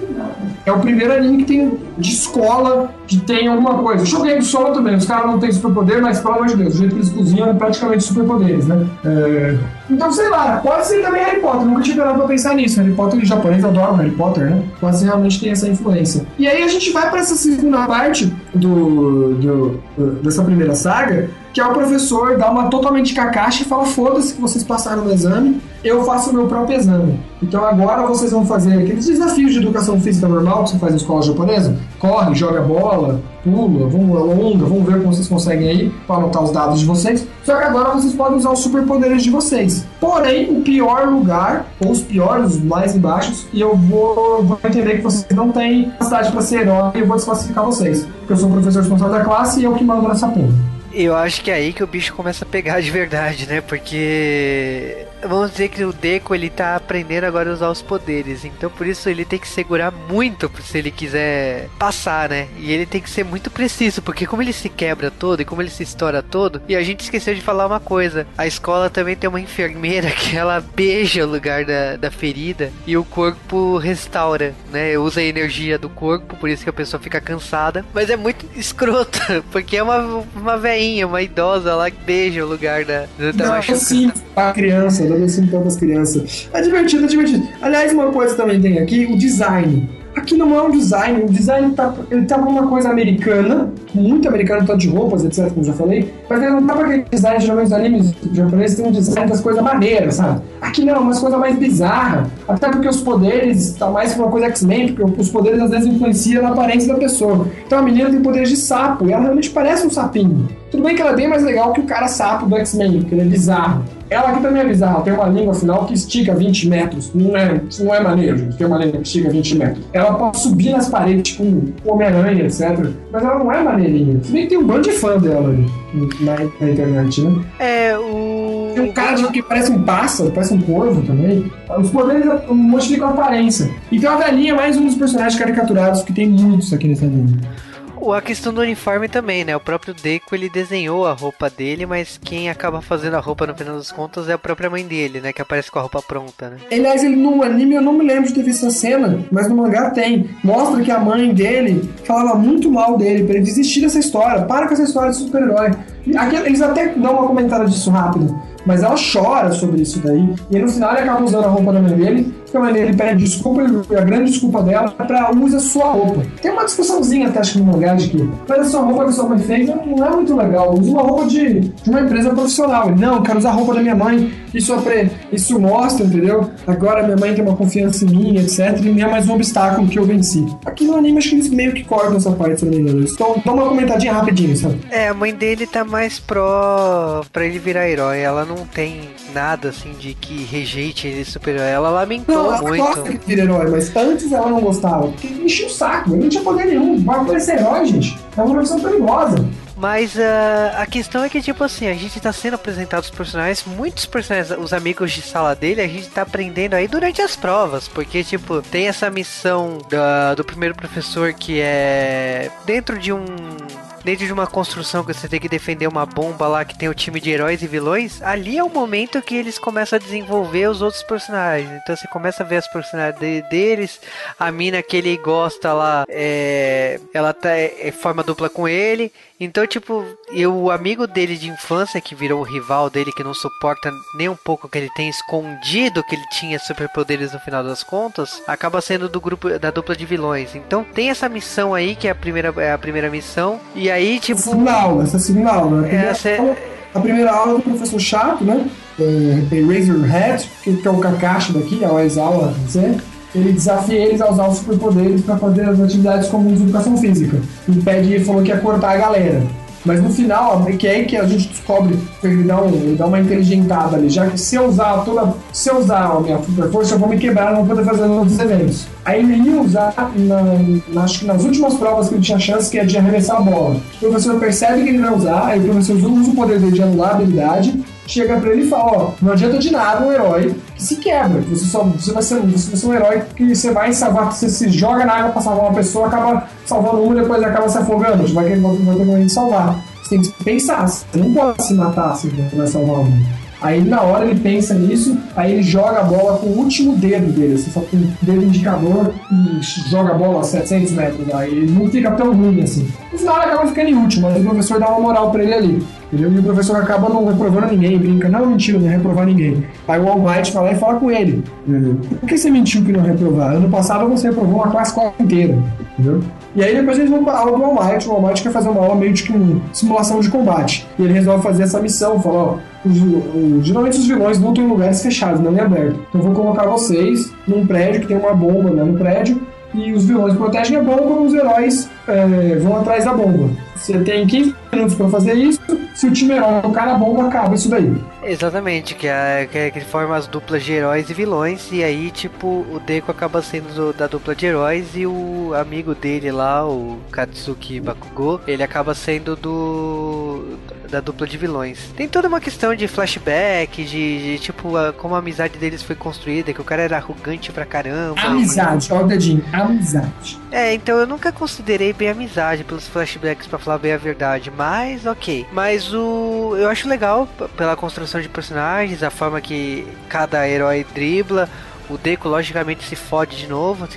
É o primeiro anime que tem de escola, que tem alguma coisa. Joguei do solo também, os caras não têm superpoder, mas pelo amor de Deus, o jeito que eles cozinham é praticamente superpoderes, né? É... Então, sei lá, pode ser também Harry Potter, nunca tinha parado pra pensar nisso. Harry Potter, os japoneses adoram Harry Potter, né? Pode ser realmente tem essa influência. E aí a gente vai para essa segunda parte do, do, dessa primeira saga, que é o professor dar uma totalmente cacaxa e fala: foda-se que vocês passaram no exame, eu faço o meu próprio exame. Então agora vocês vão fazer aqueles desafios de educação física normal que você faz na escola japonesa: corre, joga bola, pula, vamos alonga, vamos ver como vocês conseguem aí para anotar os dados de vocês. Só que agora vocês podem usar os superpoderes de vocês. Porém, o pior lugar, ou os piores, os mais embaixos, e eu vou, vou entender que vocês não têm capacidade para ser herói e eu vou desclassificar vocês. Porque eu sou o professor responsável da classe e eu que mando nessa porra. Eu acho que é aí que o bicho começa a pegar de verdade, né? Porque vamos dizer que o Deco ele tá aprendendo agora a usar os poderes, então por isso ele tem que segurar muito se ele quiser passar, né? E ele tem que ser muito preciso, porque como ele se quebra todo e como ele se estoura todo, e a gente esqueceu de falar uma coisa: a escola também tem uma enfermeira que ela beija o lugar da, da ferida e o corpo restaura, né? Usa a energia do corpo, por isso que a pessoa fica cansada, mas é muito escroto, porque é uma, uma veinha, uma idosa lá que beija o lugar da, da Não, sim, a criança para as crianças. É divertido, é divertido. Aliás, uma coisa também tem aqui, o design. Aqui não é um design, o design tá, ele tá uma coisa americana, muito americano, tanto de roupas, etc, como já falei, mas ele não tá pra aquele design, geralmente os animes japoneses tem um design das coisas maneiras, sabe? Aqui não, umas coisas mais bizarras, até porque os poderes, tá mais uma coisa X-Men, porque os poderes às vezes influenciam na aparência da pessoa. Então a menina tem poderes de sapo, e ela realmente parece um sapinho. Tudo bem que ela é bem mais legal que o cara sapo do X-Men, porque ele é bizarro. Ela aqui também é bizarra, tem uma língua final que estica 20 metros. Não é, não é maneiro, gente, tem uma língua que estica 20 metros. Ela pode subir nas paredes, um Homem-Aranha, etc. Mas ela não é maneirinha. Se bem que tem um bando de fã dela ali, na, na internet, né? É, o. Tem um cara que parece um pássaro, parece um corvo também. Os poderes modificam a aparência. E tem uma velhinha, mais um dos personagens caricaturados, que tem muitos aqui nesse anime. A questão do uniforme também, né? O próprio Deco ele desenhou a roupa dele, mas quem acaba fazendo a roupa no final das contas é a própria mãe dele, né? Que aparece com a roupa pronta, né? Aliás, ele no anime eu não me lembro de ter visto essa cena, mas no mangá tem. Mostra que a mãe dele falava muito mal dele, pra ele desistir dessa história. Para com essa história de super-herói. Eles até dão uma comentada disso rápido. Mas ela chora sobre isso daí. E no final ele acaba usando a roupa da mãe dele. Que a mãe dele pede desculpa a grande desculpa dela é pra usa sua roupa. Tem uma discussãozinha até acho que no lugar de que mas a sua roupa que sua mãe fez não é muito legal. Usa uma roupa de, de uma empresa profissional. Ele, não, eu quero usar a roupa da minha mãe. Isso, é isso mostra, entendeu? Agora minha mãe tem uma confiança em mim, etc. E não é mais um obstáculo que eu venci. Aqui no anime acho que eles meio que cortam essa parte, se não me engano. Então, dá uma comentadinha rapidinho, sabe? É, a mãe dele tá mais pró pra ele virar herói. Ela não tem nada assim de que rejeite ele super-herói. Ela lamentou não, ela muito. Gosta que vira herói, mas antes ela não gostava. Porque enchia o saco, ele não tinha poder nenhum. Vai aparecer herói, gente. É uma profissão perigosa. Mas uh, a questão é que, tipo assim, a gente tá sendo apresentado os personagens, muitos personagens, os amigos de sala dele, a gente tá aprendendo aí durante as provas, porque, tipo, tem essa missão da, do primeiro professor que é dentro de um dentro de uma construção que você tem que defender uma bomba lá que tem o time de heróis e vilões, ali é o momento que eles começam a desenvolver os outros personagens. Então você começa a ver as personagens de, deles, a mina que ele gosta lá, é, ela tá, é forma dupla com ele. Então, tipo, e o amigo dele de infância, que virou o rival dele, que não suporta nem um pouco que ele tem escondido que ele tinha superpoderes no final das contas, acaba sendo do grupo da dupla de vilões. Então tem essa missão aí, que é a primeira, é a primeira missão, e aí, tipo. Essa segunda aula, essa segunda aula. Né? A primeira, aula, a primeira aula do professor chato, né? É, Razorhead, que, que é o Kakashi daqui, a ex-aula, ele desafia eles a usar os superpoderes para fazer as atividades comuns de educação física. E pede, falou que ia cortar a galera. Mas no final, que é aí que a gente descobre ele dá, um, ele dá uma inteligentada ali, já que se eu usar toda. Se eu usar a minha super força, eu vou me quebrar, não vou poder fazer outros eventos. Aí ele ia usar, na, acho que nas últimas provas que ele tinha chance, que é de arremessar a bola. O professor percebe que ele vai usar, aí o professor usa o poder dele de anular a habilidade, chega pra ele e fala, ó, não adianta de nada um herói que se quebra. Você só você vai ser, você vai ser um herói que você vai salvar, você se joga na água pra salvar uma pessoa, acaba salvando uma depois acaba se afogando. Você vai, vai, ter que salvar. Você tem que pensar, você não pode se matar se você vai salvar um. Aí na hora ele pensa nisso, aí ele joga a bola com o último dedo dele, assim, só com o dedo indicador e joga a bola a 700 metros. Aí ele não fica tão ruim assim. No final acaba ficando em último, mas o professor dá uma moral pra ele ali. Entendeu? E o professor acaba não reprovando ninguém, brinca, não, mentira, não reprovar ninguém. Aí o All Might vai lá e fala com ele. Entendeu? Por que você mentiu que não reprovar? Ano passado você reprovou uma classe inteira. Entendeu? E aí depois eles vão para a aula do All Might. O All Might quer fazer uma aula meio de que simulação de combate. E ele resolve fazer essa missão, fala, ó, os, os, geralmente os vilões lutam em lugares fechados, não em aberto. Então eu vou colocar vocês num prédio que tem uma bomba né, no prédio e os vilões protegem a bomba, os heróis é, vão atrás da bomba. Você tem 15 minutos para fazer isso. Se o time herói tocar na bomba, acaba isso daí. Exatamente, que é, que, que forma as duplas de heróis e vilões. E aí, tipo, o Deku acaba sendo do, da dupla de heróis e o amigo dele lá, o Katsuki Bakugo, ele acaba sendo do da dupla de vilões. Tem toda uma questão de flashback, de, de tipo, a, como a amizade deles foi construída, que o cara era arrogante pra caramba. Amizade, ó o dedinho, amizade. É, então eu nunca considerei bem amizade pelos flashbacks, para falar bem a verdade, mas ok. Mas o. Eu acho legal pela construção de personagens, a forma que cada herói dribla o Deco, logicamente, se fode de novo,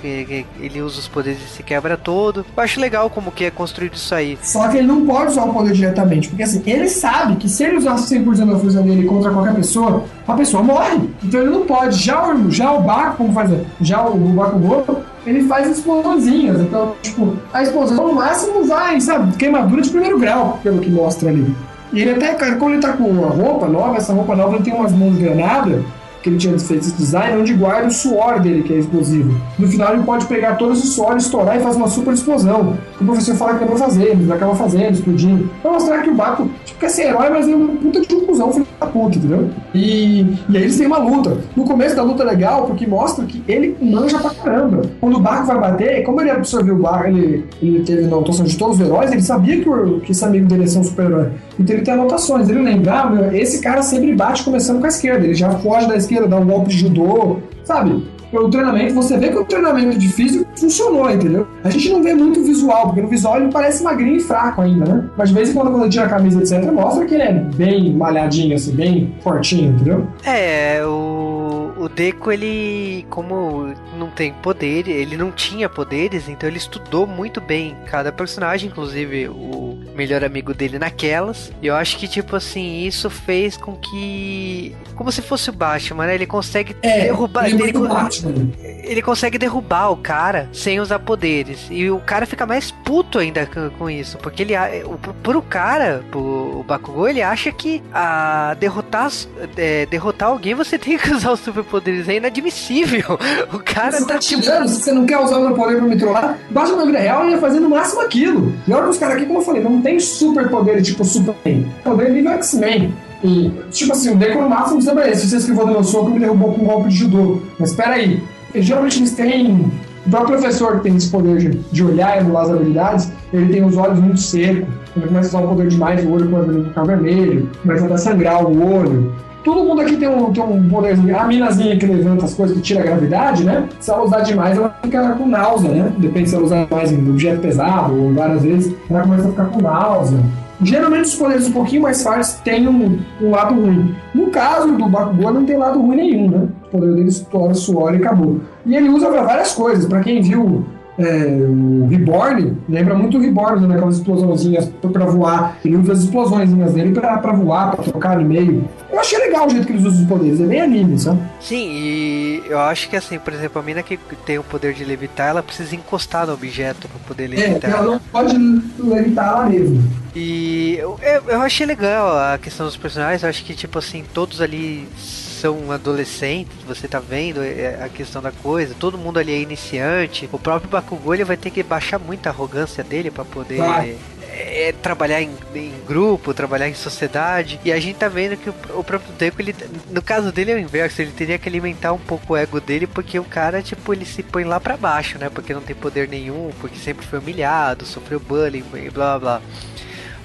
ele usa os poderes e se quebra todo. Eu acho legal como que é construído isso aí. Só que ele não pode usar o poder diretamente, porque assim, ele sabe que se ele usasse 100% da força dele contra qualquer pessoa, a pessoa morre. Então ele não pode. Já o, já o Baco, como faz? Já o, o Bakugou, ele faz explosões. Então, tipo, a explosão no máximo vai, sabe, queimadura de primeiro grau, pelo que mostra ali. E ele até, quando ele tá com uma roupa nova, essa roupa nova ele tem umas mãos granadas que ele tinha feito esse design, onde guarda o suor dele, que é explosivo. No final ele pode pegar todo esse suor, estourar e fazer uma super explosão. O professor fala que é pra fazer, ele acaba fazendo, explodindo. Pra mostrar que o Baco, tipo, quer ser herói, mas é uma puta de um cuzão, filho da puta, entendeu? E, e aí eles têm uma luta. No começo da luta é legal, porque mostra que ele manja pra caramba. Quando o Baco vai bater, como ele absorveu o Baco, ele, ele teve notação de todos os heróis, ele sabia que, o, que esse amigo dele ia ser um super-herói. Então ele tem anotações. Ele lembra, ah, esse cara sempre bate começando com a esquerda, ele já foge da esquerda esquerda, dar um golpe de judô, sabe? O treinamento, você vê que o treinamento de físico funcionou, entendeu? A gente não vê muito visual, porque no visual ele parece magrinho e fraco ainda, né? Mas de vez em quando, quando ele tira a camisa, etc., mostra que ele é bem malhadinho, assim, bem fortinho, entendeu? É, o o Deco, ele, como não tem poder, ele não tinha poderes, então ele estudou muito bem cada personagem, inclusive o melhor amigo dele naquelas. E eu acho que, tipo assim, isso fez com que. Como se fosse o Batman, né? Ele consegue é, derrubar. Ele, ele, Batman. ele consegue derrubar o cara sem usar poderes. E o cara fica mais puto ainda com, isso. Porque ele. O, pro cara, pro o Bakugou, ele acha que a derrotar, é, derrotar alguém você tem que usar os superpoderes. É inadmissível. O cara você tá. tá tirando, se você não quer usar o meu poder pra me trollar, basta na vida real ele ia fazer no máximo aquilo. E olha que os caras aqui, como eu falei, não tem superpoder tipo Superman. Poder nível X-Men. E, tipo assim, o Deco no máximo diz, beleza, se você esquivou do meu soco, me derrubou com um golpe de judô. Mas espera aí, geralmente eles têm. O próprio professor que tem esse poder de, olhar e anular as habilidades, ele tem os olhos muito secos, ele começa a usar o poder demais, o olho começa a ficar vermelho, começa a sangrar o olho. Todo mundo aqui tem um, tem um poderzinho. A minazinha que levanta as coisas, que tira a gravidade, né? Se ela usar demais, ela fica com náusea, né? Depende se ela usar mais em objeto pesado ou várias vezes, ela começa a ficar com náusea. Geralmente os poderes um pouquinho mais fortes têm um, um lado ruim. No caso do Bakugou não tem lado ruim nenhum, né? O poder dele estoura suor e acabou. E ele usa para várias coisas. Para quem viu é, o Reborn, lembra muito o Reborn, né? Aquelas explosãozinhas pra voar. Ele usa as explosõezinhas dele pra, pra voar, pra trocar no meio. Eu achei legal o jeito que eles usam os poderes, é bem anime, sabe? Sim, e eu acho que assim, por exemplo, a mina que tem o poder de levitar, ela precisa encostar no objeto pra poder levitar. É, ela não pode levitar ela mesma. E eu, eu, eu achei legal a questão dos personagens, eu acho que, tipo assim, todos ali são adolescentes, você tá vendo a questão da coisa, todo mundo ali é iniciante. O próprio Bakugou ele vai ter que baixar muito a arrogância dele para poder é, trabalhar em, em, grupo, trabalhar em sociedade. E a gente tá vendo que o, o, próprio Deco, ele, no caso dele é o inverso, ele teria que alimentar um pouco o ego dele, porque o cara, tipo, ele se põe lá para baixo, né? Porque não tem poder nenhum, porque sempre foi humilhado, sofreu bullying e blá blá blá.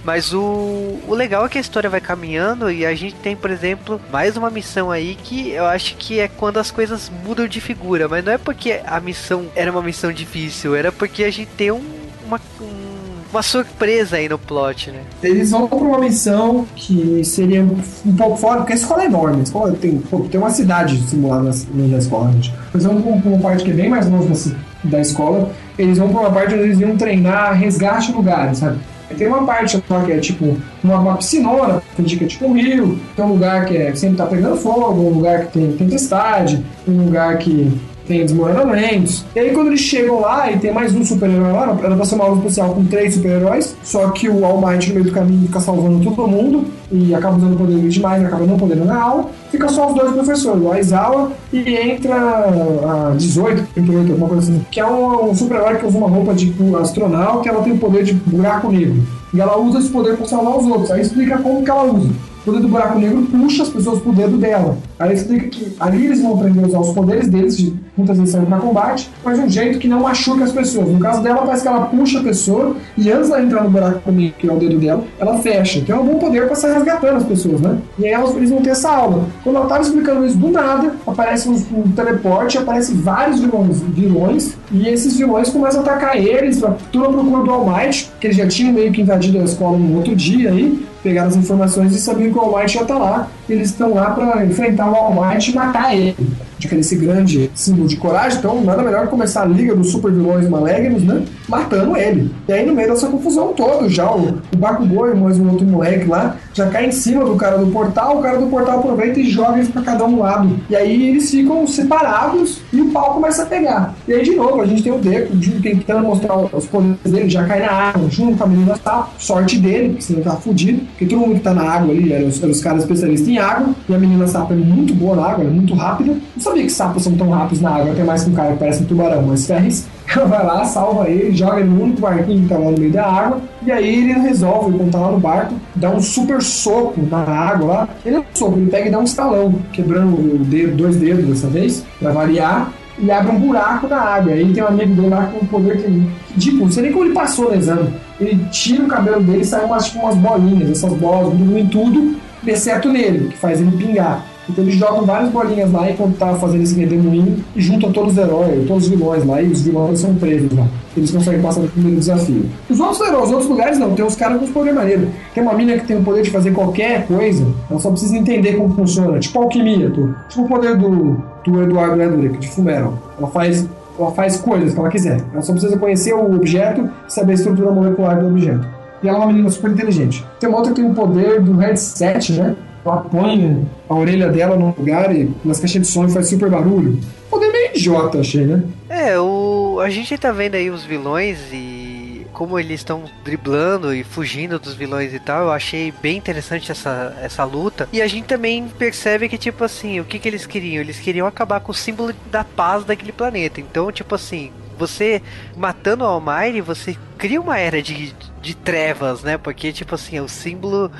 Mas o, o legal é que a história vai caminhando e a gente tem, por exemplo, mais uma missão aí que eu acho que é quando as coisas mudam de figura. Mas não é porque a missão era uma missão difícil, era porque a gente tem um, uma, um uma surpresa aí no plot, né? Eles vão pra uma missão que seria um pouco fora, porque a escola é enorme. A escola tem, tem uma cidade simulada na, escola, gente. Eles vão pra uma parte que é bem mais longe da escola. Eles vão pra uma parte onde eles iam treinar resgate lugares, sabe? Tem uma parte que é tipo uma, uma piscinona, que indica tipo um rio, tem um lugar que é, sempre tá pegando fogo, um lugar que tem tempestade, um lugar que tem desmoronamentos. E aí quando eles chegam lá e tem mais um super-herói lá, era pra ser uma aula especial com três super-heróis, só que o All Might no meio do caminho fica salvando todo mundo e acaba usando o poder demais, acaba não podendo na aula. Fica só os dois professores, o Aizawa e entra a 18, 38, alguma coisa assim, que é um, um super-herói que usa uma roupa de astronauta e ela tem o poder de buraco negro. E ela usa esse poder para salvar os outros. Aí explica como que ela usa poder do buraco negro puxa as pessoas pro dedo dela. Aí explica que ali eles vão aprender a usar os poderes deles, de muitas vezes saindo pra combate, mas de um jeito que não machuca as pessoas. No caso dela, parece que ela puxa a pessoa e antes dela entrar no buraco negro, que é o dedo dela, ela fecha. Então é um bom poder pra sair resgatando as pessoas, né? E aí elas, eles vão ter essa aula. Quando ela tava explicando isso do nada, aparece um, um teleporte, aparece vários vilões, vilões, e esses vilões começam a atacar eles, tudo à procura do All Might, que eles já tinham meio que invadido a escola no outro dia aí, pegaram as informações e sabiam que o All já tá lá. Eles estão lá para enfrentar o All Might e matar ele de esse grande símbolo de coragem, então nada melhor que começar a liga dos super vilões malignos, né? Matando ele. E aí, no meio dessa confusão toda, já o, o Bakugou e mais um outro moleque lá já cai em cima do cara do portal, o cara do portal aproveita e joga eles pra cada um lado. E aí eles ficam separados e o pau começa a pegar. E aí, de novo, a gente tem o Deco tentando mostrar os poderes dele, já cai na água, junto com a menina tá Sorte dele, porque senão tá fudido. Porque todo mundo que tá na água ali eram os, eram os caras especialistas em água, e a menina Sapo é muito boa na água, é muito rápida sabia que sapos são tão rápidos na água, até mais que um cara que parece um tubarão, mas Ferris ela vai lá, salva ele, joga ele no único barquinho que tá lá no meio da água, e aí ele resolve, tá lá no barco, dá um super soco na água lá. Ele é um soco, ele pega e dá um estalão, quebrando o dedo, dois dedos dessa vez, pra variar, e abre um buraco na água. Aí tem um amigo dele lá com um poder que, tipo, não sei nem como ele passou no exame. Ele tira o cabelo dele e sai umas, tipo, umas bolinhas, essas bolas, em tudo, exceto nele, que faz ele pingar. Então eles jogam várias bolinhas lá enquanto tá fazendo esse redemoinho e juntam todos os heróis, todos os vilões lá, e os vilões são presos lá. Eles conseguem passar no primeiro desafio. Os outros heróis, os outros lugares não, tem os caras com os poderes maneiros. Tem uma mina que tem o poder de fazer qualquer coisa, ela só precisa entender como funciona. Tipo alquimia, tu. Tipo o poder do, do Eduardo Edurick, de Fumero. Ela faz, ela faz coisas que ela quiser. Ela só precisa conhecer o objeto e saber a estrutura molecular do objeto. E ela é uma menina super inteligente. Tem uma outra que tem o poder do headset, né? ela põe a orelha dela num lugar e nas caixinhas de som faz super barulho. Poder meio idiota, achei, né? É, o... a gente tá vendo aí os vilões e como eles estão driblando e fugindo dos vilões e tal, eu achei bem interessante essa, essa luta. E a gente também percebe que, tipo assim, o que, que eles queriam? Eles queriam acabar com o símbolo da paz daquele planeta. Então, tipo assim, você matando o Almighty, você cria uma era de, de trevas, né? Porque, tipo assim, é o símbolo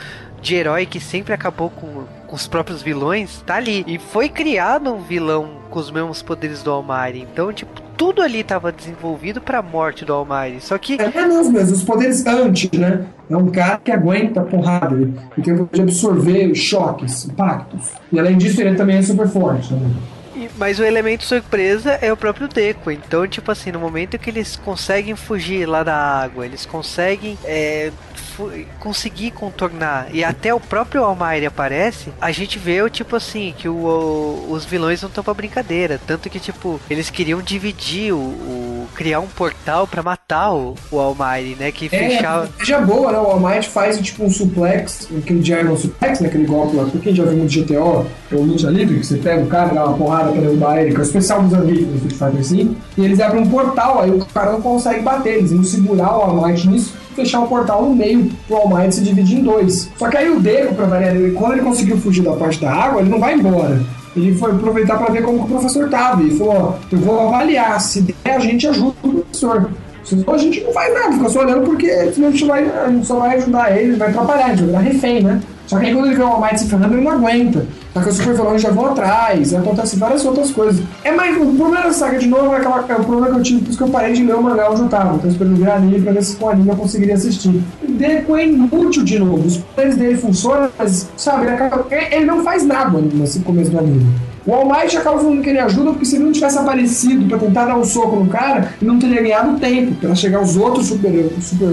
de herói que sempre acabou com, com os próprios vilões, tá ali. E foi criado um vilão com os mesmos poderes do Almighty. Então, tipo, tudo ali estava desenvolvido para a morte do Almighty. Só que. É mesmo, mesmo, os poderes antes, né? É um cara que aguenta porrada. Ele tem o poder de absorver choques, impactos. E além disso, ele também é super forte. Né? Mas o elemento surpresa é o próprio Deco. Então, tipo assim, no momento que eles conseguem fugir lá da água, eles conseguem é, conseguir contornar e até o próprio Almighty aparece, a gente vê tipo assim que o, o, os vilões não estão pra brincadeira, tanto que tipo eles queriam dividir o, o criar um portal para matar o, o Almighty, né, que é, fechava. Já boa, né? O Almighty faz tipo um suplex, aquele Diamond Suplex, né, aquele golpe lá, quem já viu muito GTO, ou Ninja Livre, que você pega o cara, dá uma porrada pra derrubar ele, que é o especial dos amigos do Street Fighter assim, e eles abrem um portal, aí o cara não consegue bater, eles vão segurar o Almighty nisso fechar o portal no meio pro All Might se dividir em dois. Só que aí o Deco, pra variar, ele, quando ele conseguiu fugir da parte da água, ele não vai embora. Ele foi aproveitar para ver como o professor tava. E falou: Ó, eu vou avaliar. Se der, a gente ajuda o professor. Senão a gente não faz nada, fica só olhando porque senão a gente, vai, só vai ajudar ele, vai atrapalhar, a gente vai refém, né? Só que aí quando ele vê o All Might se ferrando, ele não aguenta. Só que os super vilões já vão atrás, acontece várias outras coisas. É mais. O problema da saga de novo é, aquela, é o problema que eu tive, por isso que eu parei de ler o mangá onde eu tava. Então esperando virar anime pra ver se com anime eu conseguiria assistir. Deco é inútil de novo. Os poderes dele funcionam, mas, sabe, ele, acaba, ele não faz nada nesse começo do anime. O All Might acaba falando que ele ajuda porque se ele não tivesse aparecido para tentar dar um soco no cara, ele não teria ganhado tempo para chegar os outros super-heróis super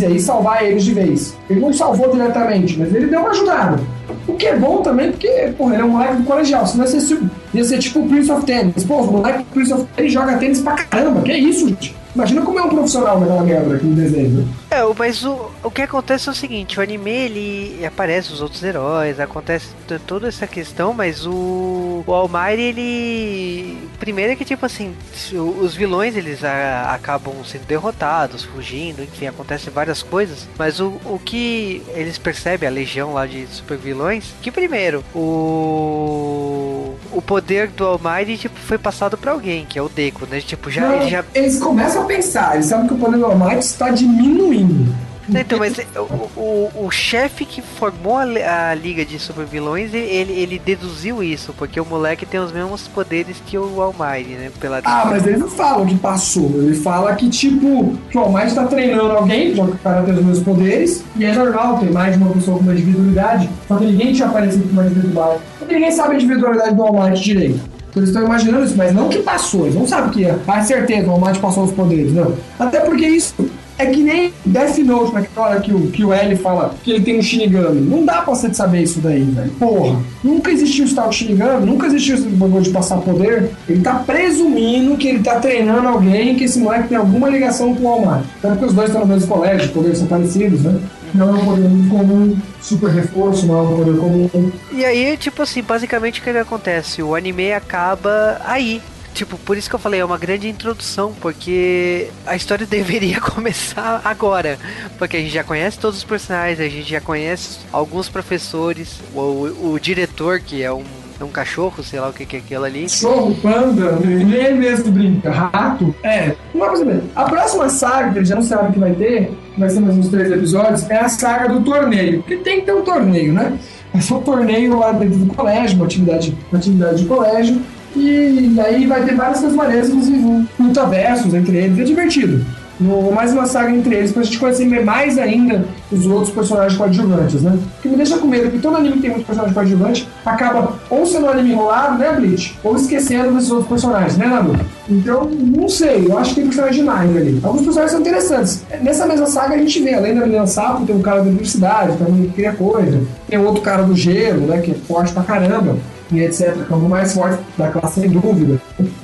e aí salvar eles de vez. Ele não salvou diretamente, mas ele deu uma ajudada. O que é bom também, porque, porra, ele é um moleque do colegial. Senão ia ser, ia ser tipo o Prince of Tennis. Pô, o moleque do Prince of Tennis joga tênis pra caramba. Que é isso, gente? Imagina como é um profissional naquela merda aqui no desenho? É, mas o, o que acontece é o seguinte, o anime ele aparece os outros heróis, acontece toda essa questão, mas o, o Almighty ele primeiro é que tipo assim, os vilões eles a, acabam sendo derrotados, fugindo, enfim, acontecem várias coisas, mas o, o que eles percebem a legião lá de super vilões, que primeiro, o o poder do Almighty tipo foi passado para alguém, que é o Deku, né? Tipo, já, Não, já eles começam pensar, eles sabem que o poder do Almighty está diminuindo. Então, mas o, o, o chefe que formou a, a, Liga de Super Vilões, ele, ele deduziu isso, porque o moleque tem os mesmos poderes que o Almighty, né? Pela ah, mas eles não falam que passou. Ele fala que, tipo, que o Almighty tá treinando alguém, já que o cara tem os mesmos poderes, e é normal ter mais de uma pessoa com uma individualidade, só que ninguém tinha aparecido com uma individualidade. Porque ninguém sabe a individualidade do Almighty direito. Então eles estão imaginando isso, mas não que passou, eles não sabem que é. Ah, certeza, o Almighty passou os poderes, não. Até porque isso é que nem Death Note, naquela hora que o, que o L fala que ele tem um Shinigami. Não dá pra você saber isso daí, velho. Porra. Nunca existiu o tal Shinigami, nunca existiu esse bagulho de passar poder. Ele tá presumindo que ele tá treinando alguém, que esse moleque tem alguma ligação com o Almighty. Tanto que os dois estão no mesmo colégio, poderes são parecidos, né? Não é um poder comum, super reforço, não é um poder comum. E aí, tipo assim, basicamente o que acontece? O anime acaba aí. Tipo, por isso que eu falei, é uma grande introdução, porque a história deveria começar agora. Porque a gente já conhece todos os personagens, a gente já conhece alguns professores, o, o, o diretor, que é um é um cachorro, sei lá o que, que é aquilo ali. Cachorro, panda, ele mesmo brinca, rato. É, uma coisa mesmo. A próxima saga, que ele já não sabe que vai ter, vai ser mais uns três episódios, é a saga do torneio. Porque tem que ter um torneio, né? É só um torneio lá dentro do colégio, uma atividade, uma atividade de colégio. E aí vai ter várias transparências, inclusive mutaversos entre eles. É divertido. no, mais uma saga entre eles, pra gente conhecer mais ainda os outros personagens coadjuvantes, né? Que me deixa com medo, porque todo anime que tem muitos personagens coadjuvantes acaba ou sendo um anime enrolado, né, Bleach? Ou esquecendo desses outros personagens, né, Naruto? Então, não sei, eu acho que tem personagem demais ali. Alguns personagens são interessantes. Nessa mesma saga a gente vê, além da menina sapo, tem um cara da universidade, também que cria coisa. Tem outro cara do gelo, né, que é forte pra caramba e etc., que é o mais forte da classe, sem dúvida.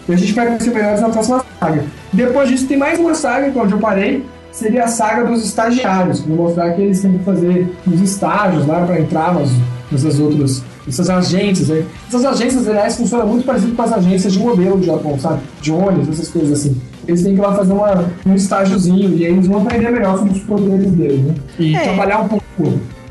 E a gente vai conhecer melhores na próxima saga. Depois disso, tem mais uma saga, que é onde eu parei, seria a saga dos estagiários, vou mostrar que eles têm que fazer os estágios lá para entrar nas, nessas outras essas agências. Né? Essas agências, aliás, funcionam muito parecido com as agências de modelo de Japão, sabe? De ônibus, essas coisas assim. Eles têm que ir lá fazer uma, um estágiozinho e aí eles vão aprender melhor sobre os poderes deles, né? E é. trabalhar um pouco.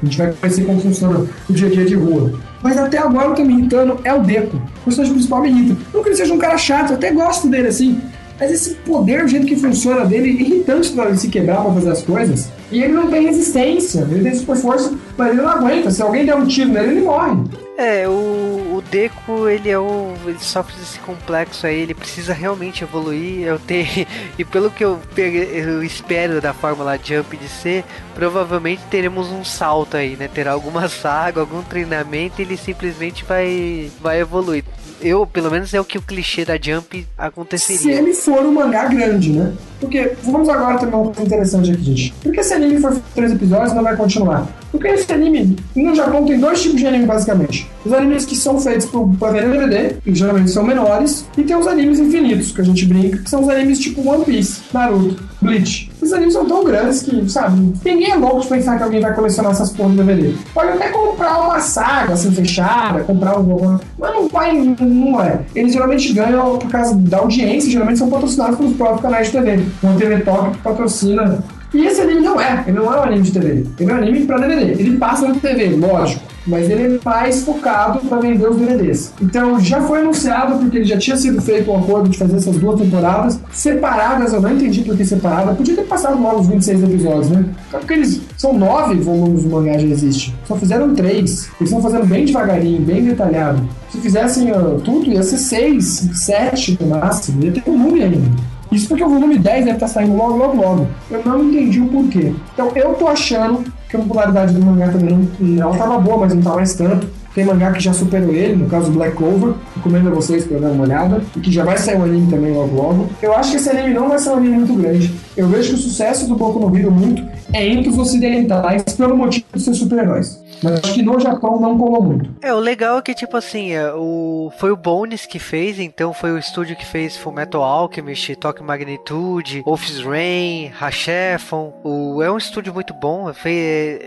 A gente vai conhecer como funciona o dia a dia de rua. Mas até agora o que me irritando é o Deco. O personagem principal me irrita. Não que ele seja um cara chato, eu até gosto dele assim. Mas esse poder, o jeito que funciona dele, é irritante pra ele se quebrar pra fazer as coisas. E ele não tem resistência, ele tem super força, mas ele não aguenta. Se alguém der um tiro nele, ele morre. É, o, o Deco, ele é o. ele sofre desse complexo aí, ele precisa realmente evoluir. Eu ter, e pelo que eu, eu espero da Fórmula Jump de ser, provavelmente teremos um salto aí, né? Terá alguma saga, algum treinamento e ele simplesmente vai, vai evoluir eu, pelo menos é o que o clichê da Jump aconteceria. Se ele for um mangá grande, né? Porque, vamos agora também um ponto interessante aqui, gente. Porque se anime for três episódios, não vai continuar. Porque esse anime, no Japão tem dois tipos de anime basicamente. Os animes que são feitos para ver DVD, que geralmente são menores, e tem os animes infinitos, que a gente brinca, que são os animes tipo One Piece, Naruto, Bleach. Os animes são tão grandes que, sabe, ninguém é louco de pensar que alguém vai colecionar essas porras de DVD. Pode até comprar uma saga assim fechada, comprar um. Mas não vai, não é. Eles geralmente ganham por causa da audiência, geralmente são patrocinados pelos próprios canais de TV. Uma TV Top patrocina e esse anime não é, ele não é um anime de TV, ele é um anime pra DVD. Ele passa na TV, lógico, mas ele é mais focado para vender os DVDs. Então já foi anunciado, porque já tinha sido feito o um acordo de fazer essas duas temporadas separadas. Eu não entendi por que separada. Podia ter passado logo os 26 episódios, né? Porque eles são nove volumes do mangá já existe. Só fizeram três. Eles estão fazendo bem devagarinho, bem detalhado. Se fizessem uh, tudo, ia ser seis, sete no máximo. Ia ter um volume ainda. Isso porque o volume 10 deve estar tá saindo logo, logo, logo. Eu não entendi o porquê. Então eu tô achando que a popularidade do mangá também não. Ela tava boa, mas não tá mais tanto. Tem mangá que já superou ele, no caso Black Clover. Recomendo a vocês para dar uma olhada. E que já vai sair um anime também logo logo. Eu acho que esse anime não vai ser um anime muito grande. Eu vejo que o sucesso do Boku no Hero muito é entre os ocidentais pelo motivo de ser super-heróis. Mas acho que no Japão não colou muito. É, o legal é que, tipo assim, é, o... foi o Bones que fez, então foi o estúdio que fez Fullmetal Alchemist, Tokyo Magnitude, Wolf's Rain, Hashefon. O... É um estúdio muito bom, foi...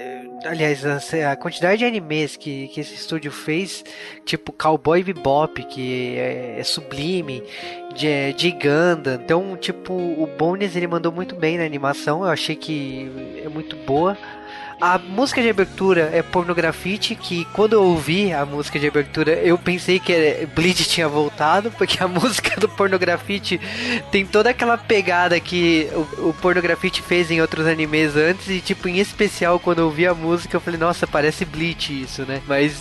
É, aliás, a, quantidade de animes que, que esse estúdio fez, tipo Cowboy Bebop, que é, é sublime, de, de Gundam. Então, tipo, o Bones ele mandou muito bem na animação, eu achei que é muito boa. A música de abertura é Pornografite, que quando eu ouvi a música de abertura, eu pensei que Bleach tinha voltado, porque a música do Pornografite tem toda aquela pegada que o, o Pornografite fez em outros animes antes, e tipo, em especial, quando eu ouvi a música, eu falei, nossa, parece Bleach isso, né? Mas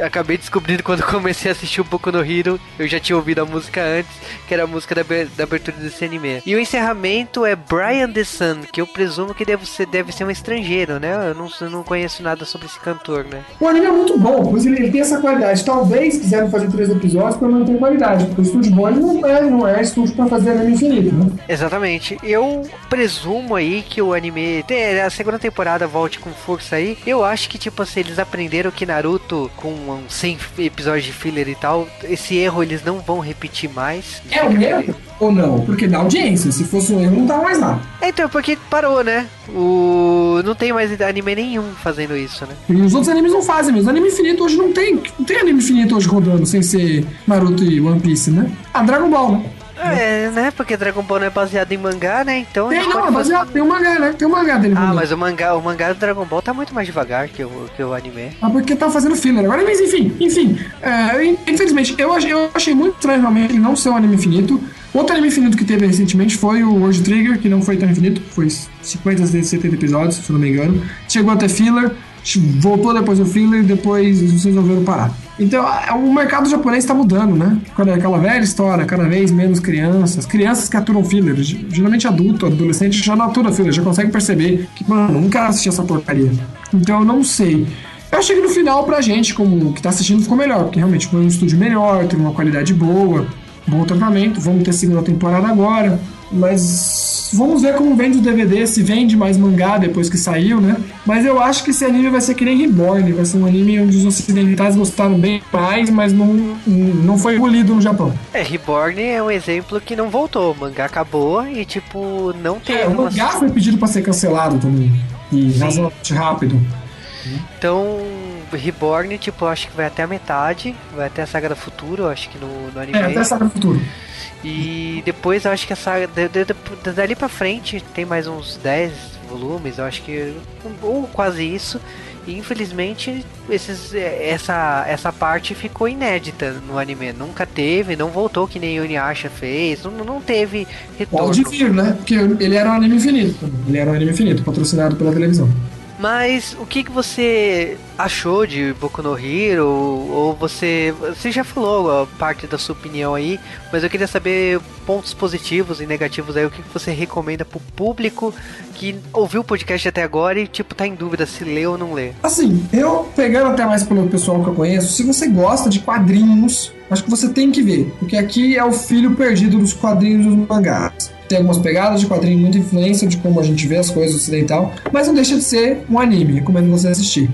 acabei descobrindo quando comecei a assistir um pouco no Hero, eu já tinha ouvido a música antes, que era a música da, da abertura desse anime. E o encerramento é Brian the Sun, que eu presumo que deve ser, deve ser um estrangeiro, né? Eu não, eu não conheço nada sobre esse cantor, né? O anime é muito bom, pois ele, ele tem essa qualidade. Talvez quiseram fazer três episódios para manter qualidade, porque o estúdio bom não é, não é estúdio para fazer anime infinito, né? Exatamente. Eu presumo aí que o anime, a segunda temporada volte com força aí. Eu acho que, tipo assim, eles aprenderam que Naruto com uns 100 episódios de filler e tal, esse erro eles não vão repetir mais. É um erro ou não? Porque dá audiência, se fosse um erro não tá mais lá. Então, porque parou, né? O... Não tem mais anime nenhum fazendo isso, né? E os outros animes não fazem mesmo. Anime infinito hoje não tem. Não tem anime infinito hoje rodando sem ser Naruto e One Piece, né? Ah, Dragon Ball, né? É, né? Porque Dragon Ball não é baseado em mangá, né? Então. Tem, não, é baseado, tem um mangá, né? Tem um mangá dele. Ah, mas o mangá, o mangá do Dragon Ball tá muito mais devagar que o, que o anime. Ah, porque tá fazendo filler agora. Mas enfim, enfim. É, infelizmente, eu, eu achei muito estranho realmente ele não ser um anime infinito. Outro anime infinito que teve recentemente foi o World Trigger, que não foi tão infinito, foi 50 a 70 episódios, se não me engano. Chegou até filler. voltou depois o filler e depois vocês resolveram parar. Então, o mercado japonês está mudando, né? Quando é aquela velha história, cada vez menos crianças. Crianças que aturam filler, geralmente adulto, adolescente já não atura filler, já consegue perceber que, mano, não quero assistir essa porcaria. Então, eu não sei. Eu achei que no final, pra gente, como que tá assistindo, ficou melhor, porque realmente foi um estúdio melhor, tem uma qualidade boa, bom tratamento. Vamos ter segunda temporada agora. Mas vamos ver como vende o DVD, se vende mais mangá depois que saiu, né? Mas eu acho que esse anime vai ser que nem Reborn, vai ser um anime onde os ocidentais gostaram bem mais, mas não, não foi engolido no Japão. É, Reborn é um exemplo que não voltou. O mangá acabou e, tipo, não tem. É, o mangá foi pedido para ser cancelado também. E razoavelmente rápido. Então, Reborn, tipo, acho que vai até a metade, vai até a Saga do Futuro, acho que no, no anime. É, até a Saga do Futuro. E depois eu acho que a saga. De, de, de, dali pra frente tem mais uns 10 volumes, eu acho que. Ou quase isso. E infelizmente esses, essa, essa parte ficou inédita no anime. Nunca teve, não voltou que nem o Inuyasha fez, não, não teve retorno. Pode vir, né? Porque ele era um anime infinito. Ele era um anime infinito, patrocinado pela televisão. Mas o que, que você achou de Boku no Hero? Ou você. Você já falou a parte da sua opinião aí, mas eu queria saber pontos positivos e negativos aí. O que, que você recomenda pro público que ouviu o podcast até agora e, tipo, tá em dúvida se lê ou não lê? Assim, eu pegando até mais pelo pessoal que eu conheço, se você gosta de quadrinhos, acho que você tem que ver. Porque aqui é o filho perdido dos quadrinhos dos mangás tem algumas pegadas de quadrinho, muita influência de como a gente vê as coisas ocidental, mas não deixa de ser um anime, recomendo você assistir.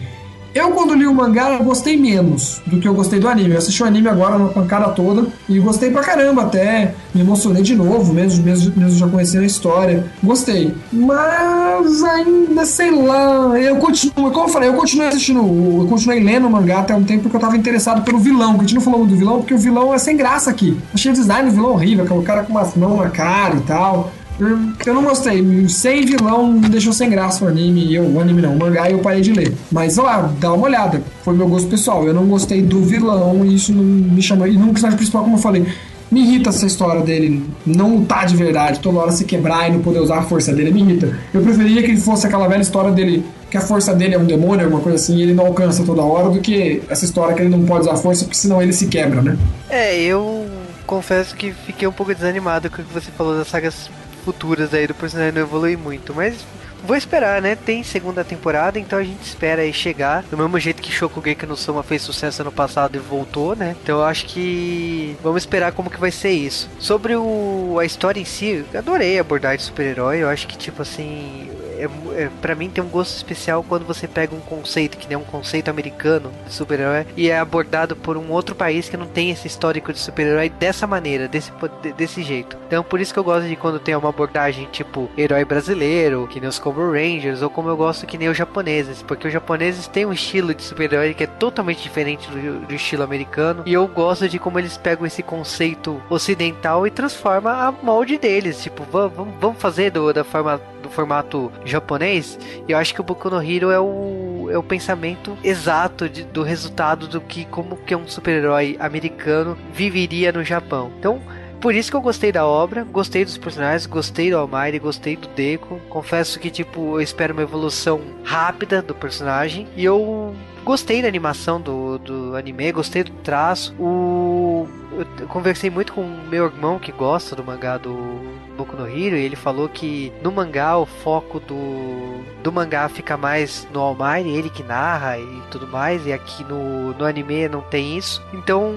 Eu, quando li o mangá, eu gostei menos do que eu gostei do anime. Eu assisti o anime agora uma pancada toda e gostei pra caramba até. Me emocionei de novo, mesmo, mesmo, mesmo já conhecendo a história. Gostei. Mas ainda, sei lá, eu continuo, como eu falei, eu continuei assistindo, eu continuei lendo o mangá até um tempo porque eu tava interessado pelo vilão. Que a gente não falou do vilão, porque o vilão é sem graça aqui. Achei o design do vilão horrível, aquele cara com umas mãos na cara e tal. Eu não gostei. Sem vilão deixou sem graça o anime. Eu, o anime não, o mangá eu parei de ler. Mas lá, dá uma olhada. Foi meu gosto pessoal. Eu não gostei do vilão e isso não me chamou. E no personagem principal, como eu falei, me irrita essa história dele não lutar de verdade, toda hora se quebrar e não poder usar a força dele. Me irrita. Eu preferia que ele fosse aquela velha história dele que a força dele é um demônio, alguma coisa assim, e ele não alcança toda hora, do que essa história que ele não pode usar a força, porque senão ele se quebra, né? É, eu confesso que fiquei um pouco desanimado com o que você falou das sagas futuras aí do personagem não evoluir muito, mas vou esperar, né? Tem segunda temporada, então a gente espera aí chegar. Do mesmo jeito que Shokugeki no Soma fez sucesso ano passado e voltou, né? Então eu acho que vamos esperar como que vai ser isso. Sobre o, a história em si, adorei a abordagem de super-herói. Eu acho que, tipo assim, é, é para mim tem um gosto especial quando você pega um conceito que nem um conceito americano de super-herói e é abordado por um outro país que não tem esse histórico de super-herói dessa maneira, desse, desse jeito. Então por isso que eu gosto de quando tem uma abordagem tipo herói brasileiro, que nem os Power Rangers, ou como eu gosto que nem os japoneses, porque os japoneses têm um estilo de super-herói que é totalmente diferente do, do estilo americano, e eu gosto de como eles pegam esse conceito ocidental e transforma a molde deles, tipo, vamos, vamos fazer do, da forma do formato japonês, eu acho que o Boku no Hero é o, é o pensamento exato de, do resultado do que como que um super-herói americano viveria no Japão. Então, por isso que eu gostei da obra, gostei dos personagens, gostei do Almighty, gostei do Deco. Confesso que, tipo, eu espero uma evolução rápida do personagem. E eu gostei da animação do, do anime, gostei do traço. O eu conversei muito com meu irmão que gosta do mangá do Boku no Hero e ele falou que no mangá o foco do, do mangá fica mais no Almighty, ele que narra e tudo mais, e aqui no, no anime não tem isso. Então,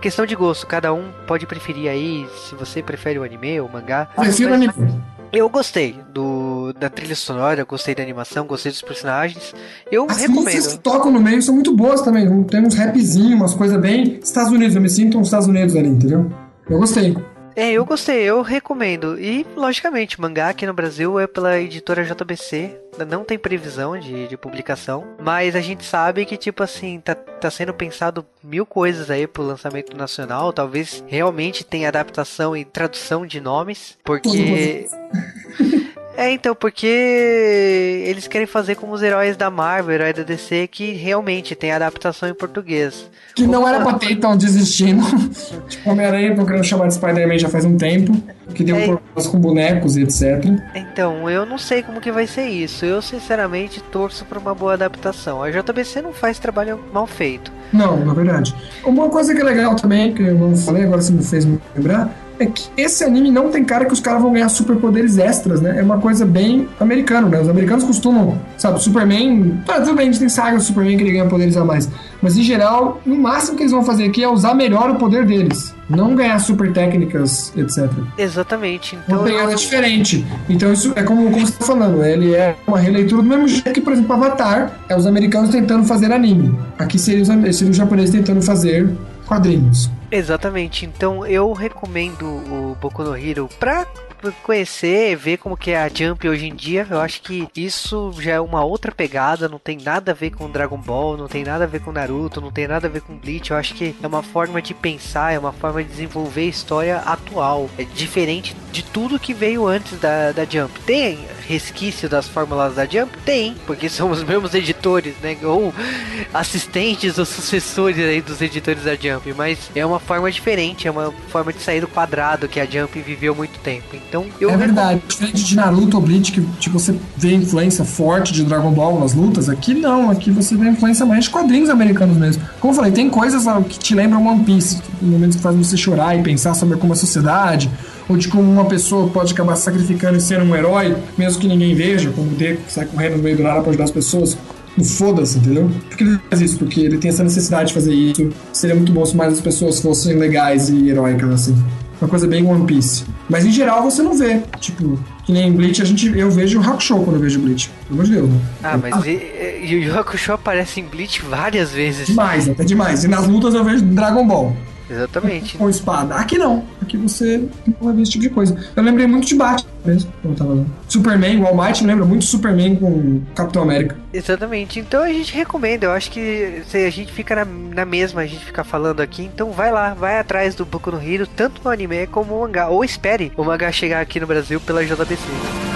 questão de gosto, cada um pode preferir aí, se você prefere o anime ou o mangá. Prefiro o anime. Eu gostei do, da trilha sonora, gostei da animação, gostei dos personagens. Eu As recomendo. As músicas que tocam no meio são muito boas também. Tem uns rapzinhos, umas coisas bem Estados Unidos. Eu me sinto nos Estados Unidos ali, entendeu? Eu gostei. É, eu gostei, eu recomendo. E, logicamente, mangá aqui no Brasil é pela editora JBC. Não tem previsão de, de publicação. Mas a gente sabe que, tipo assim, tá, tá sendo pensado mil coisas aí pro lançamento nacional. Talvez realmente tenha adaptação e tradução de nomes. Porque. É, então, porque eles querem fazer como os heróis da Marvel, herói da DC, que realmente tem adaptação em português. Que não era pra ter, então desistindo. tipo, Homem-Aranha, tô querendo chamar de Spider-Man já faz um tempo. Que deu é, problemas com bonecos e etc. Então, eu não sei como que vai ser isso. Eu, sinceramente, torço pra uma boa adaptação. A JBC não faz trabalho mal feito. Não, na verdade. Uma coisa que é legal também, que eu não falei, agora você me fez me lembrar, é que esse anime não tem cara que os caras vão ganhar superpoderes extras, né? É uma coisa bem americano, né? Os americanos costumam, sabe, Superman. Tá, tudo bem, a gente tem saga do Superman que ele ganha poderes a mais. Mas em geral, no máximo que eles vão fazer aqui é usar melhor o poder deles. Não ganhar super técnicas, etc. Exatamente. Então, uma pegada eu... diferente. Então isso é como, como você tá falando, ele é uma releitura do mesmo jeito que, por exemplo, Avatar é os americanos tentando fazer anime. Aqui seria os, seria os japoneses tentando fazer quadrinhos. Exatamente. Então eu recomendo o Boku no Hero pra conhecer, ver como que é a Jump hoje em dia. Eu acho que isso já é uma outra pegada, não tem nada a ver com Dragon Ball, não tem nada a ver com Naruto, não tem nada a ver com Bleach. Eu acho que é uma forma de pensar, é uma forma de desenvolver história atual. É diferente de tudo que veio antes da, da Jump. Tem resquício das fórmulas da Jump? Tem, porque são os mesmos editores, né? Ou assistentes ou sucessores aí dos editores da Jump. Mas é uma forma diferente, é uma forma de sair do quadrado que a Jump viveu muito tempo. Então, eu é verdade. Diferente de Naruto ou Bleach, que tipo, você vê influência forte de Dragon Ball nas lutas, aqui não. Aqui você vê influência mais de quadrinhos americanos mesmo. Como eu falei, tem coisas que te lembram One Piece, momentos que fazem você chorar e pensar sobre como a sociedade ou de como uma pessoa pode acabar sacrificando e sendo um herói, mesmo que ninguém veja, como o Deco que sai correndo no meio do nada para ajudar as pessoas. Não foda-se, entendeu? Por que ele faz isso? Porque ele tem essa necessidade de fazer isso. Seria muito bom se mais as pessoas fossem legais e heróicas, assim. Uma coisa bem One Piece. Mas em geral você não vê. Tipo, que nem em Bleach, a gente, eu vejo o Hakusho quando eu vejo Bleach. Pelo amor de Deus, né? Ah, mas ah. E, o Hakusho aparece em Bleach várias vezes. Demais, até demais. E nas lutas eu vejo Dragon Ball. Exatamente. Com espada. Aqui não. Aqui você não vai ver esse tipo de coisa. Eu lembrei muito de Batman mesmo, quando eu tava lá. Superman, o All Might lembra muito Superman com Capitão América. Exatamente. Então a gente recomenda. Eu acho que se a gente fica na, na mesma, a gente fica falando aqui. Então vai lá, vai atrás do Boku no Hero, tanto no anime como no mangá. Ou espere o mangá chegar aqui no Brasil pela JBC.